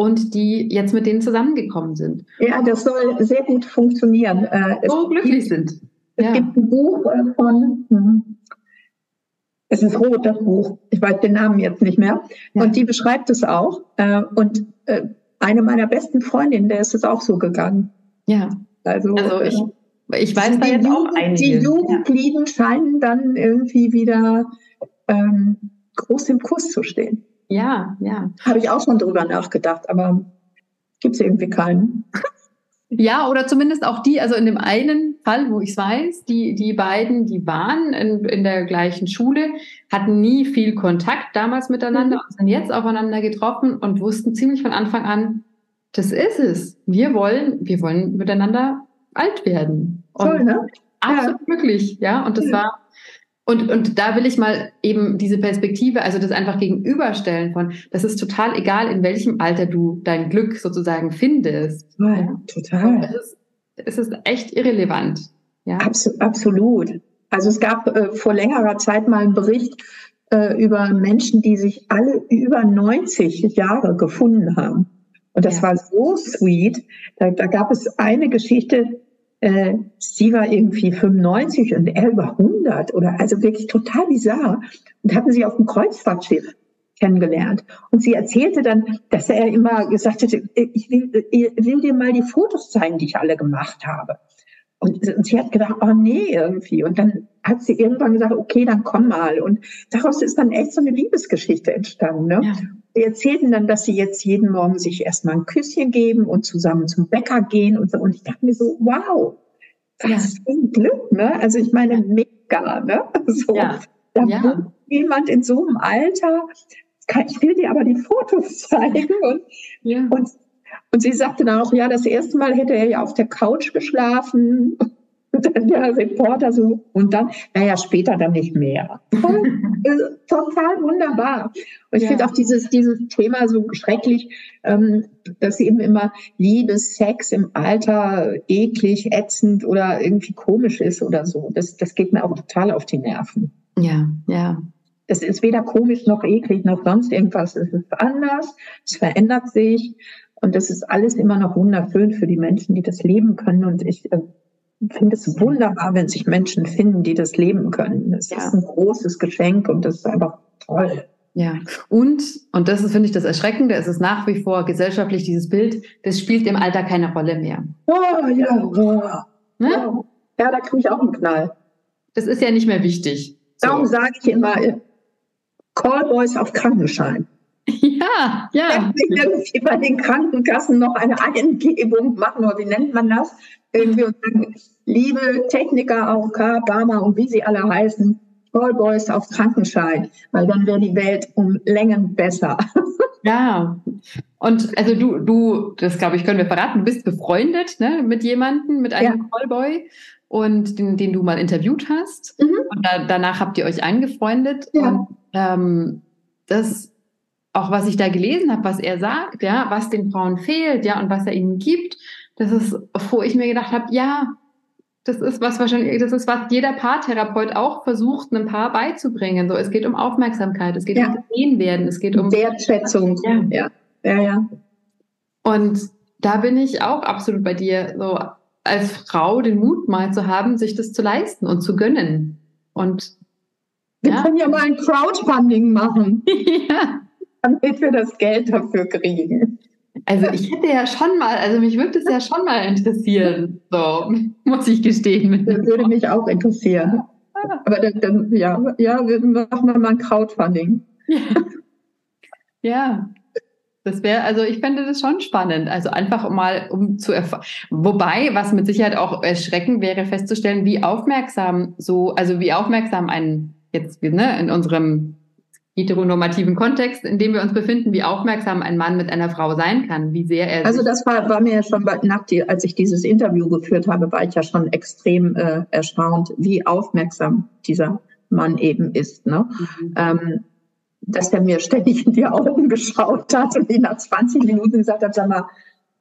S2: und die jetzt mit denen zusammengekommen sind.
S1: Ja, das soll sehr gut funktionieren.
S2: Äh, so glücklich gibt, sind.
S1: Es ja. gibt ein Buch äh, von, hm, es ist rot, das Buch, ich weiß den Namen jetzt nicht mehr, ja. und die beschreibt es auch. Äh, und eine meiner besten Freundinnen, der ist es auch so gegangen.
S2: Ja. Also, also ich, ich weiß da jetzt
S1: Jugend,
S2: auch einige.
S1: Die Jugendlichen ja. scheinen dann irgendwie wieder ähm, groß im Kurs zu stehen.
S2: Ja, ja.
S1: Habe ich auch schon drüber nachgedacht, aber gibt es irgendwie keinen.
S2: Ja, oder zumindest auch die, also in dem einen Fall, wo ich es weiß, die, die beiden, die waren in, in der gleichen Schule, hatten nie viel Kontakt damals miteinander mhm. und sind jetzt aufeinander getroffen und wussten ziemlich von Anfang an, das ist es. Wir wollen, wir wollen miteinander alt werden. Toll, ne? Absolut ja. möglich, ja. Und das war, und, und da will ich mal eben diese Perspektive, also das einfach gegenüberstellen von, das ist total egal, in welchem Alter du dein Glück sozusagen findest.
S1: Ja, total.
S2: Es ist, es ist echt irrelevant. Ja?
S1: absolut. Also es gab äh, vor längerer Zeit mal einen Bericht äh, über Menschen, die sich alle über 90 Jahre gefunden haben. Und das ja. war so sweet. Da, da gab es eine Geschichte, äh, sie war irgendwie 95 und er über 100 oder also wirklich total bizarr und hatten sie auf dem Kreuzfahrtschiff kennengelernt. Und sie erzählte dann, dass er immer gesagt hätte, ich will, ich will dir mal die Fotos zeigen, die ich alle gemacht habe. Und, und sie hat gedacht, oh nee, irgendwie. Und dann hat sie irgendwann gesagt, okay, dann komm mal. Und daraus ist dann echt so eine Liebesgeschichte entstanden. Ne? Ja. Sie erzählten dann, dass sie jetzt jeden Morgen sich erstmal ein Küsschen geben und zusammen zum Bäcker gehen und so. Und ich dachte mir so, wow, was ja. für ein Glück, ne? Also ich meine, mega, ne? So, ja. Da ja. jemand in so einem Alter, ich will dir aber die Fotos zeigen. Und, ja. und, und sie sagte dann auch, ja, das erste Mal hätte er ja auf der Couch geschlafen. Dann der Reporter so, und dann, naja, später dann nicht mehr. Total wunderbar. Und ich ja. finde auch dieses, dieses Thema so schrecklich, ähm, dass eben immer Liebe, Sex im Alter eklig, ätzend oder irgendwie komisch ist oder so. Das, das geht mir auch total auf die Nerven.
S2: Ja, ja.
S1: Es ist weder komisch noch eklig noch sonst irgendwas. Es ist anders, es verändert sich und das ist alles immer noch wunderschön für die Menschen, die das leben können. Und ich äh, finde es wunderbar, wenn sich Menschen finden, die das leben können. Das ja. ist ein großes Geschenk und das ist einfach toll.
S2: Ja, und, und das ist, finde ich, das Erschreckende, es ist nach wie vor gesellschaftlich dieses Bild, das spielt im Alter keine Rolle mehr.
S1: Oh, ja, oh. Ne? Ja, da kriege ich auch einen Knall.
S2: Das ist ja nicht mehr wichtig.
S1: So. Darum sage ich immer, Callboys auf Krankenschein.
S2: Ja, ja.
S1: Irgendwie bei den Krankenkassen noch eine Eingebung machen, oder wie nennt man das? Irgendwie und sagen, liebe Techniker, AOK, Barmer und wie sie alle heißen, Callboys auf Krankenschein, weil dann wäre die Welt um Längen besser.
S2: Ja, und also du, du, das glaube ich, können wir verraten, du bist befreundet ne, mit jemandem, mit einem ja. Callboy und den, den du mal interviewt hast. Mhm. Und da, danach habt ihr euch angefreundet. Ja. Und ähm, das auch was ich da gelesen habe, was er sagt, ja, was den Frauen fehlt, ja, und was er ihnen gibt, das ist, wo ich mir gedacht habe, ja, das ist was wahrscheinlich, das ist was jeder Paartherapeut auch versucht, einem Paar beizubringen. So, es geht um Aufmerksamkeit, es geht ja. um gesehen werden, es geht um
S1: Wertschätzung. Ja. ja, ja, ja.
S2: Und da bin ich auch absolut bei dir, so als Frau den Mut mal zu haben, sich das zu leisten und zu gönnen. Und
S1: wir ja. können ja mal ein Crowdfunding machen. ja damit wir das Geld dafür kriegen.
S2: Also ich hätte ja schon mal, also mich würde es ja schon mal interessieren, so muss ich gestehen.
S1: Das würde mich auch interessieren. Aber dann, dann ja, ja, machen wir mal ein Crowdfunding.
S2: Ja, ja. das wäre, also ich fände das schon spannend. Also einfach mal, um zu erfahren. Wobei, was mit Sicherheit auch erschreckend wäre, festzustellen, wie aufmerksam so, also wie aufmerksam ein jetzt ne, in unserem heteronormativen Kontext, in dem wir uns befinden, wie aufmerksam ein Mann mit einer Frau sein kann, wie sehr er.
S1: Also das war, war mir ja schon nach die, als ich dieses Interview geführt habe, war ich ja schon extrem äh, erstaunt, wie aufmerksam dieser Mann eben ist. Ne? Mhm. Ähm, dass er mir ständig in die Augen geschaut hat und ihn nach 20 Minuten gesagt hat, sag mal,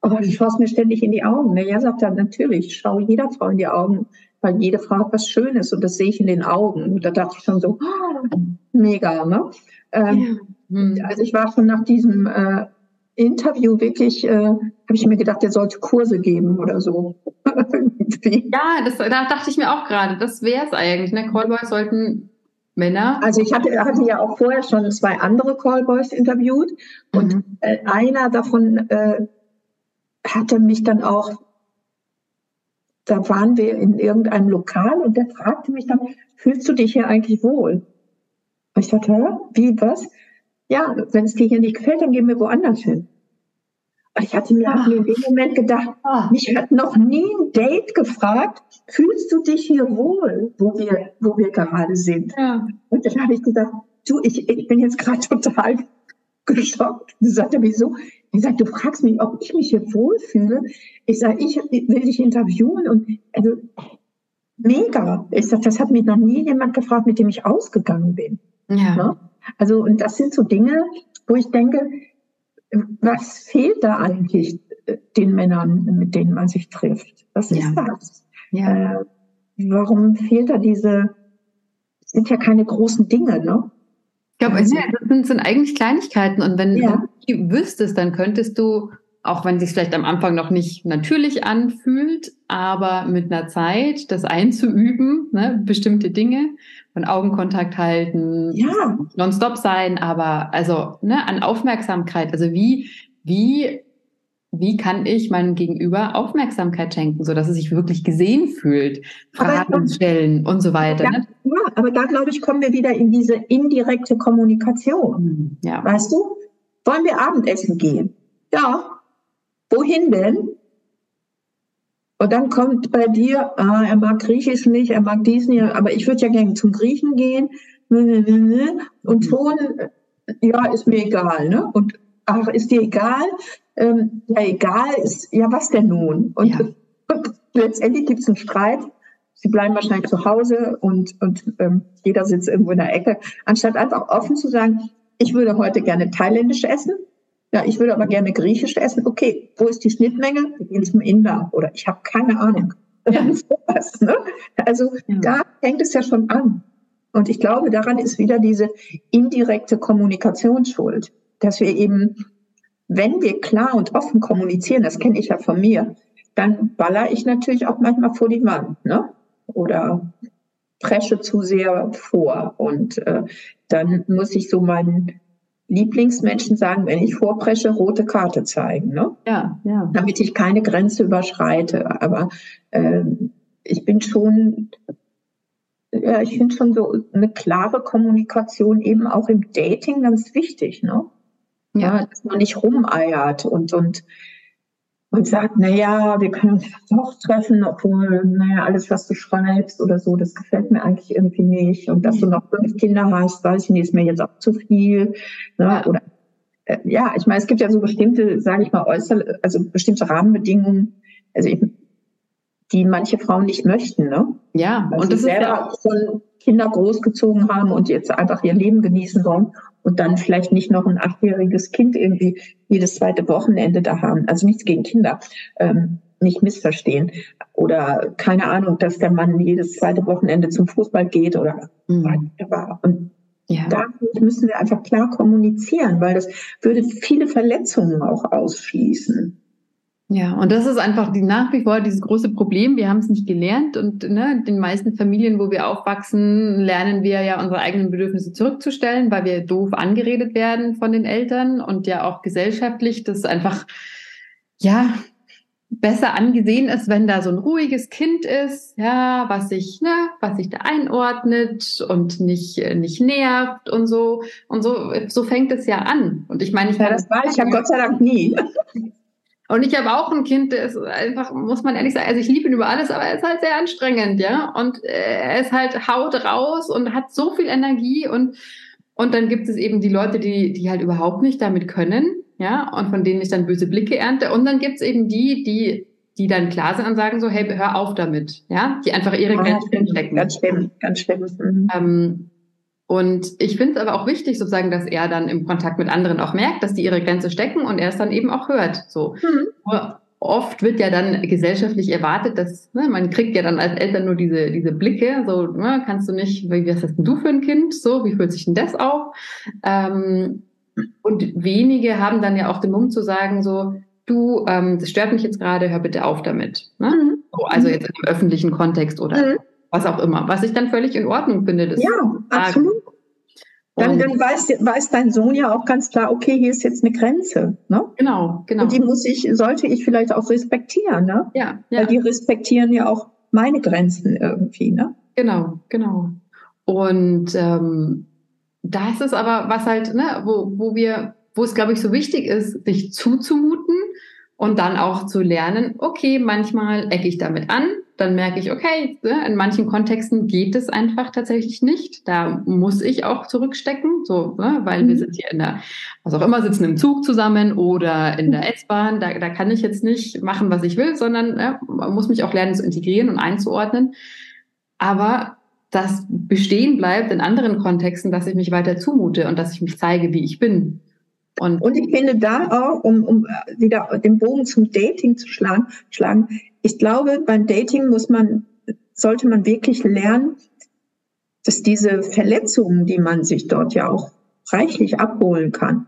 S1: oh, du schaust mir ständig in die Augen. Ne? Ja, sagt er, natürlich, ich schaue jeder Frau in die Augen, weil jede Frau hat was Schönes und das sehe ich in den Augen. Und da dachte ich schon so, oh, mega, ne? Ähm, ja. Hm. Also ich war schon nach diesem äh, Interview wirklich, äh, habe ich mir gedacht, er sollte Kurse geben oder so.
S2: ja, das, da dachte ich mir auch gerade, das wäre es eigentlich. Ne? Callboys sollten Männer.
S1: Also ich hatte, hatte ja auch vorher schon zwei andere Callboys interviewt und mhm. äh, einer davon äh, hatte mich dann auch da waren wir in irgendeinem Lokal und der fragte mich dann, fühlst du dich hier eigentlich wohl? Und ich sagte, Hä? wie, was? Ja, wenn es dir hier nicht gefällt, dann gehen wir woanders hin. Und ich hatte mir in dem Moment gedacht, ah. mich hat noch nie ein Date gefragt, fühlst du dich hier wohl, wo wir, wo wir gerade sind? Ja. Und dann habe ich gesagt, du, ich, ich bin jetzt gerade total geschockt. Sie sagte, wieso? Ich sagte, du fragst mich, ob ich mich hier wohlfühle. Ich sage, ich will dich interviewen und also mega. Ich sage, das hat mich noch nie jemand gefragt, mit dem ich ausgegangen bin. Ja. Ne? Also, und das sind so Dinge, wo ich denke, was fehlt da eigentlich äh, den Männern, mit denen man sich trifft? Was ist ja. das? Ja. Äh, warum fehlt da diese, sind ja keine großen Dinge, ne?
S2: Ich glaube, also, das sind, sind, eigentlich Kleinigkeiten und wenn ja. du wüsstest, dann könntest du, auch wenn es sich vielleicht am Anfang noch nicht natürlich anfühlt, aber mit einer Zeit das einzuüben, ne, bestimmte Dinge, von Augenkontakt halten, ja. nonstop sein, aber also ne, an Aufmerksamkeit, also wie, wie wie kann ich meinem Gegenüber Aufmerksamkeit schenken, so dass es sich wirklich gesehen fühlt, Fragen aber, stellen und so weiter.
S1: Ja,
S2: ne?
S1: ja, aber da glaube ich, kommen wir wieder in diese indirekte Kommunikation. Mhm, ja. Weißt du? Wollen wir Abendessen gehen? Ja. Wohin denn? Und dann kommt bei dir, ah, er mag Griechisch nicht, er mag diesen hier, aber ich würde ja gerne zum Griechen gehen. Und schon, ja, ist mir egal. Ne? Und ach, ist dir egal? Ähm, ja, egal ist, ja, was denn nun? Und, ja. und letztendlich gibt es einen Streit sie bleiben wahrscheinlich zu Hause und, und ähm, jeder sitzt irgendwo in der Ecke, anstatt einfach offen zu sagen, ich würde heute gerne thailändisch essen, ja, ich würde aber gerne griechisch essen. Okay, wo ist die Schnittmenge? Wir gehen zum Inder oder ich habe keine Ahnung. Ja. Sowas, ne? Also ja. da fängt es ja schon an. Und ich glaube, daran ist wieder diese indirekte Kommunikation schuld, dass wir eben, wenn wir klar und offen kommunizieren, das kenne ich ja von mir, dann baller ich natürlich auch manchmal vor die Wand, ne? Oder presche zu sehr vor. Und äh, dann muss ich so meinen Lieblingsmenschen sagen, wenn ich vorpresche, rote Karte zeigen, ne?
S2: Ja, ja.
S1: Damit ich keine Grenze überschreite. Aber äh, ich bin schon, ja, ich finde schon so eine klare Kommunikation eben auch im Dating ganz wichtig, ne? Ja, ja dass man nicht rumeiert und, und und sagt, na ja, wir können uns doch treffen, obwohl, naja, alles, was du schreibst oder so, das gefällt mir eigentlich irgendwie nicht. Und dass du noch fünf Kinder hast, weiß ich nicht, ist mir jetzt auch zu viel. Ne? Oder äh, ja, ich meine, es gibt ja so bestimmte, sage ich mal, äußere, also bestimmte Rahmenbedingungen, also ich, die manche Frauen nicht möchten, ne?
S2: Ja,
S1: Weil und das selber ja schon Kinder großgezogen haben und jetzt einfach ihr Leben genießen wollen und dann vielleicht nicht noch ein achtjähriges Kind irgendwie jedes zweite Wochenende da haben. Also nichts gegen Kinder, ähm, nicht missverstehen. Oder keine Ahnung, dass der Mann jedes zweite Wochenende zum Fußball geht oder mhm. Und ja. da müssen wir einfach klar kommunizieren, weil das würde viele Verletzungen auch ausschließen.
S2: Ja, und das ist einfach die, nach wie vor dieses große Problem. Wir haben es nicht gelernt und ne, den meisten Familien, wo wir aufwachsen, lernen wir ja unsere eigenen Bedürfnisse zurückzustellen, weil wir doof angeredet werden von den Eltern und ja auch gesellschaftlich das einfach ja besser angesehen ist, wenn da so ein ruhiges Kind ist, ja, was sich, ne, was sich da einordnet und nicht nicht nervt und so und so so fängt es ja an. Und ich meine, ich
S1: ja, das war ich ja Gott sei Dank nie.
S2: Und ich habe auch ein Kind, der ist einfach, muss man ehrlich sagen, also ich liebe ihn über alles, aber er ist halt sehr anstrengend, ja. Und äh, er ist halt haut raus und hat so viel Energie und und dann gibt es eben die Leute, die, die halt überhaupt nicht damit können, ja, und von denen ich dann böse Blicke ernte. Und dann gibt es eben die, die, die dann klar sind und sagen so, hey, hör auf damit, ja, die einfach ihre Grenzen stecken.
S1: Ganz schlimm, ganz schlimm. Mhm.
S2: Ähm, und ich finde es aber auch wichtig, sozusagen, dass er dann im Kontakt mit anderen auch merkt, dass die ihre Grenze stecken und er es dann eben auch hört. So. Mhm. Oft wird ja dann gesellschaftlich erwartet, dass ne, man kriegt ja dann als Eltern nur diese, diese Blicke, so ne, kannst du nicht, was hast denn du für ein Kind? So, wie fühlt sich denn das auf? Ähm, und wenige haben dann ja auch den Mumm zu sagen, so, du, ähm, das stört mich jetzt gerade, hör bitte auf damit. Ne? Mhm. So, also jetzt im öffentlichen Kontext oder mhm was auch immer, was ich dann völlig in Ordnung finde.
S1: Das ja, absolut. Dann, dann weiß, weiß dein Sohn ja auch ganz klar, okay, hier ist jetzt eine Grenze. Ne?
S2: Genau, genau.
S1: Und die muss ich, sollte ich vielleicht auch respektieren, ne?
S2: Ja, ja.
S1: Weil die respektieren ja auch meine Grenzen irgendwie, ne?
S2: Genau, genau. Und ähm, das ist aber was halt, ne, wo, wo wir, wo es, glaube ich, so wichtig ist, sich zuzumuten und dann auch zu lernen, okay, manchmal ecke ich damit an, dann merke ich, okay, ne, in manchen Kontexten geht es einfach tatsächlich nicht. Da muss ich auch zurückstecken, so, ne, weil wir mhm. sind hier in der, was auch immer, sitzen im Zug zusammen oder in der S-Bahn. Da, da kann ich jetzt nicht machen, was ich will, sondern ne, man muss mich auch lernen zu integrieren und einzuordnen. Aber das bestehen bleibt in anderen Kontexten, dass ich mich weiter zumute und dass ich mich zeige, wie ich bin.
S1: Und, und ich finde da auch, um, um wieder den Bogen zum Dating zu schlagen, schlagen, ich glaube, beim Dating muss man, sollte man wirklich lernen, dass diese Verletzungen, die man sich dort ja auch reichlich abholen kann,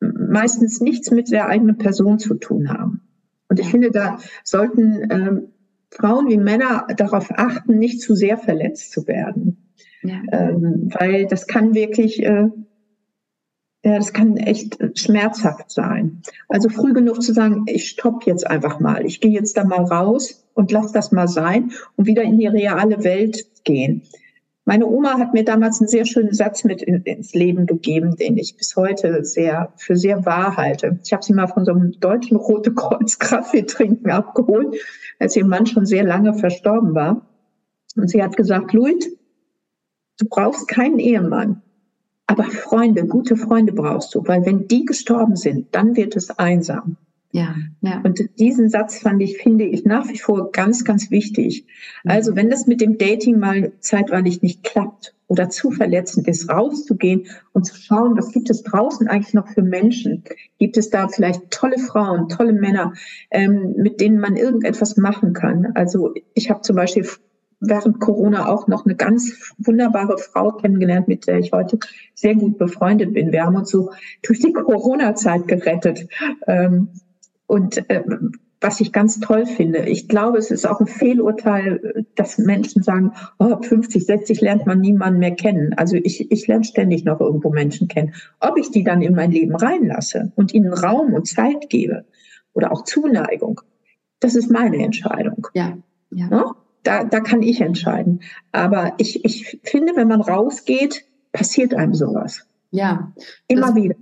S1: meistens nichts mit der eigenen Person zu tun haben. Und ich finde, da sollten ähm, Frauen wie Männer darauf achten, nicht zu sehr verletzt zu werden. Ja. Ähm, weil das kann wirklich äh, ja, das kann echt schmerzhaft sein. Also früh genug zu sagen, ich stopp jetzt einfach mal, ich gehe jetzt da mal raus und lass das mal sein und wieder in die reale Welt gehen. Meine Oma hat mir damals einen sehr schönen Satz mit ins Leben gegeben, den ich bis heute sehr für sehr wahr halte. Ich habe sie mal von so einem deutschen Rote Kreuz Kaffee trinken abgeholt, als ihr Mann schon sehr lange verstorben war. Und sie hat gesagt, Luit, du brauchst keinen Ehemann. Aber Freunde, gute Freunde brauchst du, weil wenn die gestorben sind, dann wird es einsam. Ja, ja. Und diesen Satz fand ich, finde ich nach wie vor ganz, ganz wichtig. Mhm. Also wenn das mit dem Dating mal zeitweilig nicht klappt oder zu verletzend ist, rauszugehen und zu schauen, was gibt es draußen eigentlich noch für Menschen? Gibt es da vielleicht tolle Frauen, tolle Männer, ähm, mit denen man irgendetwas machen kann? Also ich habe zum Beispiel während Corona auch noch eine ganz wunderbare Frau kennengelernt, mit der ich heute sehr gut befreundet bin. Wir haben uns so durch die Corona-Zeit gerettet. Ähm, und äh, was ich ganz toll finde, ich glaube, es ist auch ein Fehlurteil, dass Menschen sagen, oh, ab 50, 60 lernt man niemanden mehr kennen. Also ich, ich lerne ständig noch irgendwo Menschen kennen. Ob ich die dann in mein Leben reinlasse und ihnen Raum und Zeit gebe oder auch Zuneigung, das ist meine Entscheidung. Ja. ja. ja? Da, da kann ich entscheiden. Aber ich, ich finde, wenn man rausgeht, passiert einem sowas.
S2: Ja.
S1: Immer wieder.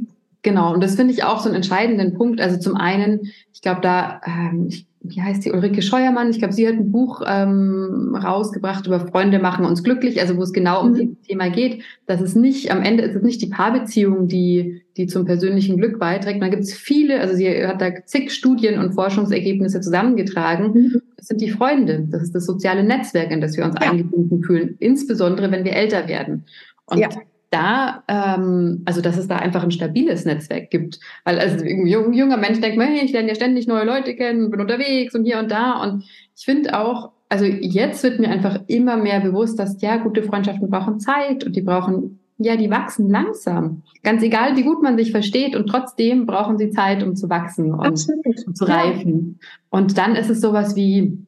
S2: Genau, und das finde ich auch so einen entscheidenden Punkt. Also zum einen, ich glaube, da, ähm, wie heißt die Ulrike Scheuermann? Ich glaube, sie hat ein Buch ähm, rausgebracht über Freunde machen uns glücklich, also wo es genau um mhm. dieses Thema geht. dass es nicht, am Ende ist es nicht die Paarbeziehung, die, die zum persönlichen Glück beiträgt. Da gibt es viele, also sie hat da zig Studien und Forschungsergebnisse zusammengetragen. Mhm. Das sind die Freunde, das ist das soziale Netzwerk, in das wir uns ja. eingebunden fühlen, insbesondere wenn wir älter werden. Und ja da, ähm, also dass es da einfach ein stabiles Netzwerk gibt. Weil also ein junger Mensch denkt, hey, ich lerne ja ständig neue Leute kennen, bin unterwegs und hier und da. Und ich finde auch, also jetzt wird mir einfach immer mehr bewusst, dass ja, gute Freundschaften brauchen Zeit und die brauchen, ja, die wachsen langsam. Ganz egal, wie gut man sich versteht und trotzdem brauchen sie Zeit, um zu wachsen und, und zu reifen. Und dann ist es sowas wie,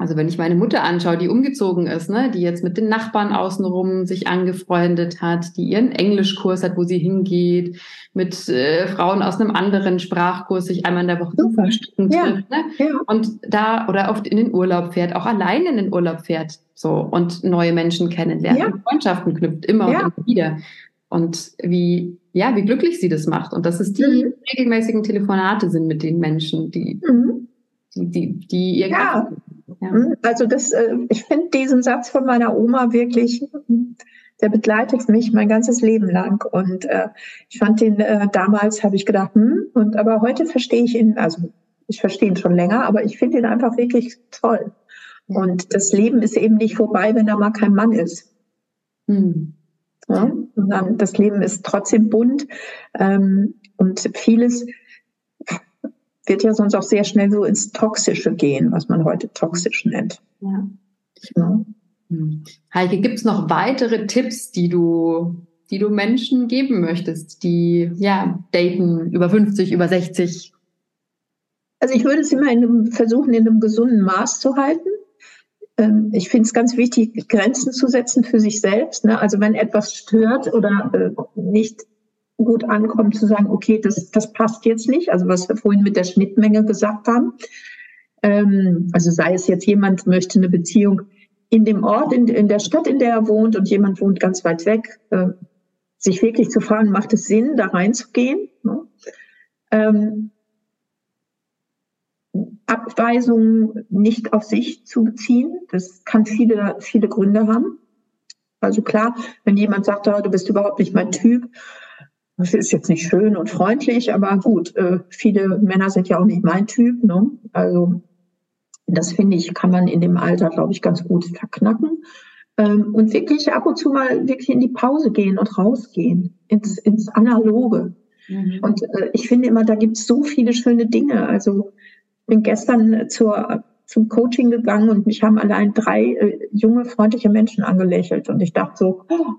S2: also wenn ich meine Mutter anschaue, die umgezogen ist, ne, die jetzt mit den Nachbarn außenrum sich angefreundet hat, die ihren Englischkurs hat, wo sie hingeht, mit äh, Frauen aus einem anderen Sprachkurs sich einmal in der Woche zum Frühstücken ja. trifft, ne? Ja. und da oder oft in den Urlaub fährt, auch allein in den Urlaub fährt, so und neue Menschen kennenlernt, ja. Freundschaften knüpft immer ja. und immer wieder. Und wie ja, wie glücklich sie das macht und dass es die mhm. regelmäßigen Telefonate sind mit den Menschen, die mhm. die, die, die ihr
S1: ja. Ja. Hm? Also das, äh, ich finde diesen Satz von meiner Oma wirklich, der begleitet mich mein ganzes Leben lang. Und äh, ich fand den äh, damals, habe ich gedacht, hm, und aber heute verstehe ich ihn, also ich verstehe ihn schon länger, aber ich finde ihn einfach wirklich toll. Und das Leben ist eben nicht vorbei, wenn da mal kein Mann ist. Mhm. Ja? das Leben ist trotzdem bunt ähm, und vieles wird ja sonst auch sehr schnell so ins Toxische gehen, was man heute toxisch nennt. Ja.
S2: ja. Hm. Heike, gibt es noch weitere Tipps, die du, die du Menschen geben möchtest, die ja daten über 50, über 60?
S1: Also ich würde es immer in einem, versuchen, in einem gesunden Maß zu halten. Ähm, ich finde es ganz wichtig, Grenzen zu setzen für sich selbst. Ne? Also wenn etwas stört oder äh, nicht gut ankommt, zu sagen, okay, das, das passt jetzt nicht. Also was wir vorhin mit der Schnittmenge gesagt haben. Ähm, also sei es jetzt jemand möchte eine Beziehung in dem Ort, in, in der Stadt, in der er wohnt und jemand wohnt ganz weit weg, äh, sich wirklich zu fragen, macht es Sinn, da reinzugehen? Ne? Ähm, Abweisungen nicht auf sich zu beziehen, das kann viele, viele Gründe haben. Also klar, wenn jemand sagt, oh, du bist überhaupt nicht mein Typ, das ist jetzt nicht schön und freundlich, aber gut, äh, viele Männer sind ja auch nicht mein Typ. Ne? Also das finde ich, kann man in dem Alter, glaube ich, ganz gut verknacken. Ähm, und wirklich ab und zu mal wirklich in die Pause gehen und rausgehen, ins, ins Analoge. Mhm. Und äh, ich finde immer, da gibt es so viele schöne Dinge. Also ich bin gestern zur, zum Coaching gegangen und mich haben allein drei äh, junge, freundliche Menschen angelächelt. Und ich dachte so, oh,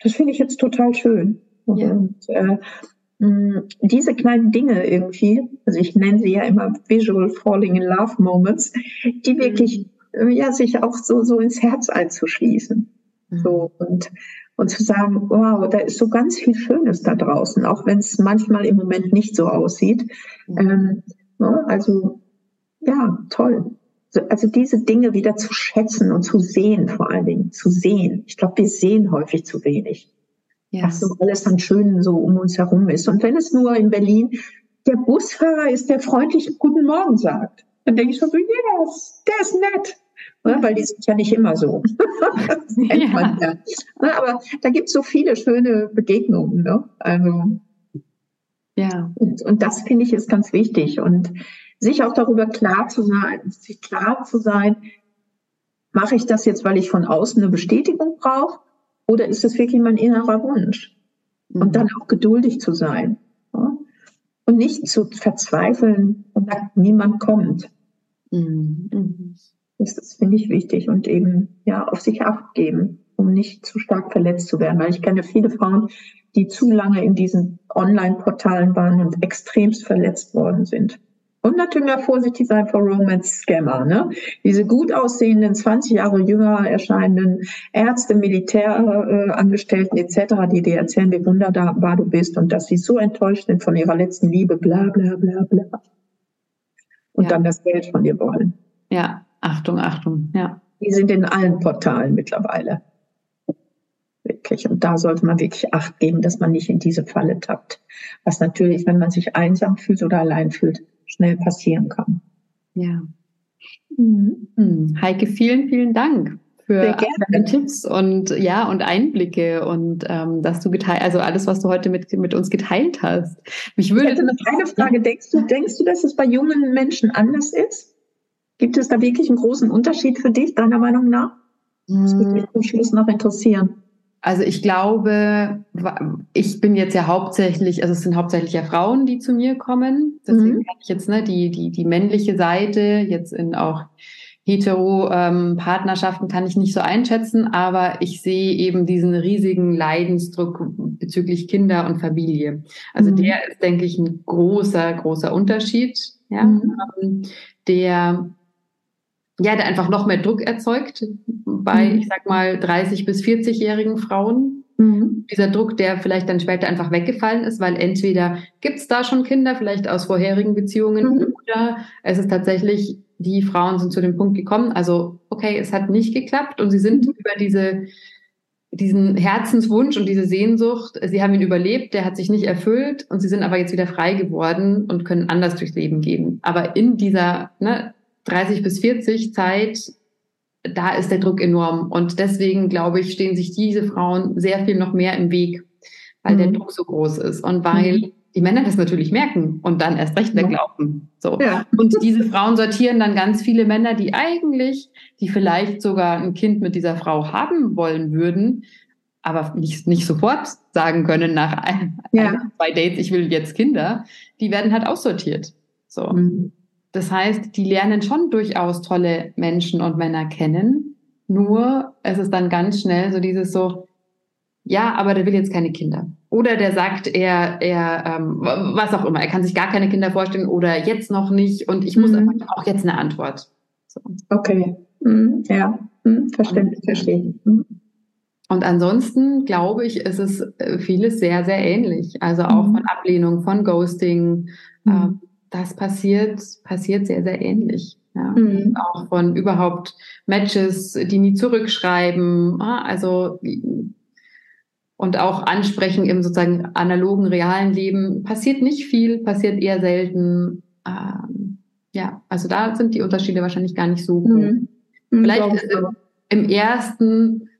S1: das finde ich jetzt total schön. Ja. Und äh, diese kleinen Dinge irgendwie, also ich nenne sie ja immer Visual Falling in Love Moments, die mhm. wirklich mhm. ja sich auch so so ins Herz einzuschließen. Mhm. So und und zu sagen, wow, da ist so ganz viel Schönes da draußen, auch wenn es manchmal im Moment nicht so aussieht. Mhm. Ähm, ne, also ja, toll. Also diese Dinge wieder zu schätzen und zu sehen, vor allen Dingen zu sehen. Ich glaube, wir sehen häufig zu wenig ja. was so alles an Schönen so um uns herum ist. Und wenn es nur in Berlin der Busfahrer ist, der freundlich Guten Morgen sagt, dann denke ich so, yes, der ist nett. Ja, weil die sind ja nicht immer so. das kennt man ja. Aber da gibt es so viele schöne Begegnungen. Ne? Also Ja. Und, und das finde ich ist ganz wichtig. Und sich auch darüber klar zu sein, sich klar zu sein, mache ich das jetzt, weil ich von außen eine Bestätigung brauche? Oder ist es wirklich mein innerer Wunsch? Mhm. Und dann auch geduldig zu sein. Ja? Und nicht zu verzweifeln und niemand kommt. Mhm. Das, das finde ich wichtig und eben ja auf sich acht geben, um nicht zu stark verletzt zu werden. Weil ich kenne viele Frauen, die zu lange in diesen Online-Portalen waren und extremst verletzt worden sind. Und natürlich vorsichtig sein vor Romance-Scammer. Ne? Diese gut aussehenden, 20 Jahre jünger erscheinenden Ärzte, Militärangestellten äh, etc., die dir erzählen, wie wunderbar du bist und dass sie so enttäuscht sind von ihrer letzten Liebe, bla bla bla bla. Und ja. dann das Geld von dir wollen.
S2: Ja, Achtung, Achtung, ja.
S1: Die sind in allen Portalen mittlerweile. Wirklich. Und da sollte man wirklich Acht geben, dass man nicht in diese Falle tappt. Was natürlich, wenn man sich einsam fühlt oder allein fühlt, schnell passieren kann.
S2: Ja. Mhm. Hm. Heike, vielen, vielen Dank für deine Tipps und ja und Einblicke und ähm, dass du geteilt, also alles, was du heute mit, mit uns geteilt hast.
S1: Mich würde ich hätte eine Frage. Denkst du, denkst du, dass es bei jungen Menschen anders ist? Gibt es da wirklich einen großen Unterschied für dich, deiner Meinung nach? Das würde mich zum Schluss noch interessieren.
S2: Also ich glaube, ich bin jetzt ja hauptsächlich, also es sind hauptsächlich ja Frauen, die zu mir kommen. Deswegen mhm. kann ich jetzt ne, die, die, die männliche Seite, jetzt in auch Hetero-Partnerschaften ähm, kann ich nicht so einschätzen, aber ich sehe eben diesen riesigen Leidensdruck bezüglich Kinder und Familie. Also mhm. der ist, denke ich, ein großer, großer Unterschied, ja, mhm. Ähm, der ja, der einfach noch mehr Druck erzeugt bei, mhm. ich sag mal, 30 bis 40-jährigen Frauen. Mhm. Dieser Druck, der vielleicht dann später einfach weggefallen ist, weil entweder gibt's da schon Kinder, vielleicht aus vorherigen Beziehungen, mhm. oder es ist tatsächlich, die Frauen sind zu dem Punkt gekommen, also okay, es hat nicht geklappt und sie sind mhm. über diese diesen Herzenswunsch und diese Sehnsucht, sie haben ihn überlebt, der hat sich nicht erfüllt und sie sind aber jetzt wieder frei geworden und können anders durchs Leben gehen. Aber in dieser, ne, 30 bis 40 Zeit, da ist der Druck enorm. Und deswegen, glaube ich, stehen sich diese Frauen sehr viel noch mehr im Weg, weil mhm. der Druck so groß ist und weil mhm. die Männer das natürlich merken und dann erst recht weglaufen. So. Ja. Und diese Frauen sortieren dann ganz viele Männer, die eigentlich, die vielleicht sogar ein Kind mit dieser Frau haben wollen würden, aber nicht, nicht sofort sagen können nach ein, ja. zwei Dates, ich will jetzt Kinder, die werden halt aussortiert. So. Mhm. Das heißt, die lernen schon durchaus tolle Menschen und Männer kennen. Nur es ist dann ganz schnell so dieses so, ja, aber der will jetzt keine Kinder. Oder der sagt, er, er, ähm, was auch immer, er kann sich gar keine Kinder vorstellen oder jetzt noch nicht und ich muss mhm. einfach auch jetzt eine Antwort.
S1: So. Okay, mhm. ja, mhm. verständlich, verstehe. Mhm.
S2: Und ansonsten glaube ich, ist es äh, vieles sehr, sehr ähnlich. Also auch mhm. von Ablehnung, von Ghosting, äh, das passiert, passiert sehr, sehr ähnlich. Ja. Mhm. Auch von überhaupt Matches, die nie zurückschreiben. Also und auch ansprechen im sozusagen analogen, realen Leben passiert nicht viel, passiert eher selten. Ähm, ja, also da sind die Unterschiede wahrscheinlich gar nicht so groß. Mhm. mhm Vielleicht im ersten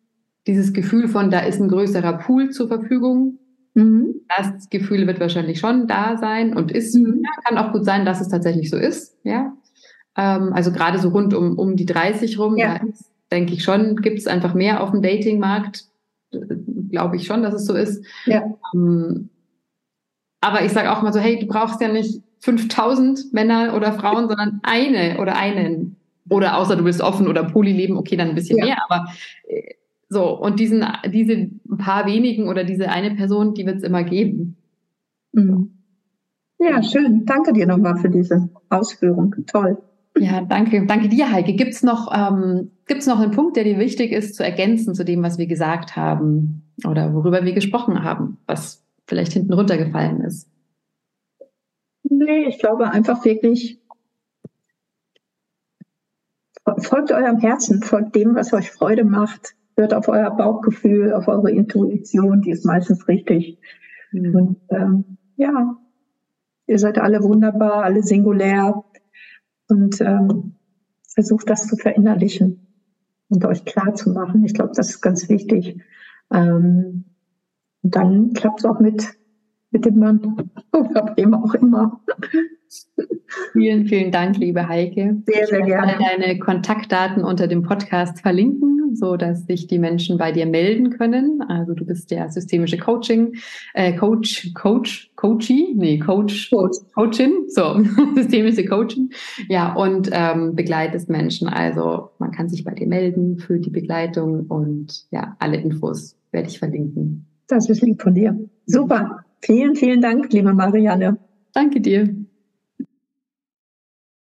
S2: dieses Gefühl von, da ist ein größerer Pool zur Verfügung, Mhm. Das Gefühl wird wahrscheinlich schon da sein und ist, mhm. ja, kann auch gut sein, dass es tatsächlich so ist, ja. Ähm, also gerade so rund um, um die 30 rum, ja. da denke ich schon, gibt es einfach mehr auf dem Datingmarkt. Glaube ich schon, dass es so ist. Ja. Ähm, aber ich sage auch mal so, hey, du brauchst ja nicht 5000 Männer oder Frauen, sondern eine oder einen. Oder außer du willst offen oder poly leben, okay, dann ein bisschen ja. mehr. Aber äh, so, und diesen, diese paar wenigen oder diese eine Person, die wird es immer geben.
S1: Mhm. Ja, schön. Danke dir nochmal für diese Ausführung. Toll.
S2: Ja, danke. Danke dir, Heike. Gibt es noch, ähm, gibt's noch einen Punkt, der dir wichtig ist, zu ergänzen zu dem, was wir gesagt haben oder worüber wir gesprochen haben, was vielleicht hinten runtergefallen ist?
S1: Nee, ich glaube einfach wirklich, folgt eurem Herzen, folgt dem, was euch Freude macht hört auf euer Bauchgefühl, auf eure Intuition, die ist meistens richtig. Mhm. Und ähm, ja, ihr seid alle wunderbar, alle singulär und ähm, versucht das zu verinnerlichen und euch klar zu machen. Ich glaube, das ist ganz wichtig. Ähm, und dann klappt es auch mit mit dem Mann oder wem auch immer.
S2: Vielen, vielen Dank, liebe Heike.
S1: Sehr, sehr gerne.
S2: Ich werde deine Kontaktdaten unter dem Podcast verlinken, so dass sich die Menschen bei dir melden können. Also du bist der systemische Coaching, äh, Coach, Coach, Coachie, nee, Coach, Coach. Coachin, so, systemische Coaching. Ja, und ähm, begleitest Menschen. Also man kann sich bei dir melden für die Begleitung und ja, alle Infos werde ich verlinken.
S1: Das ist lieb von dir. Super. Vielen, vielen Dank, liebe Marianne.
S2: Danke dir.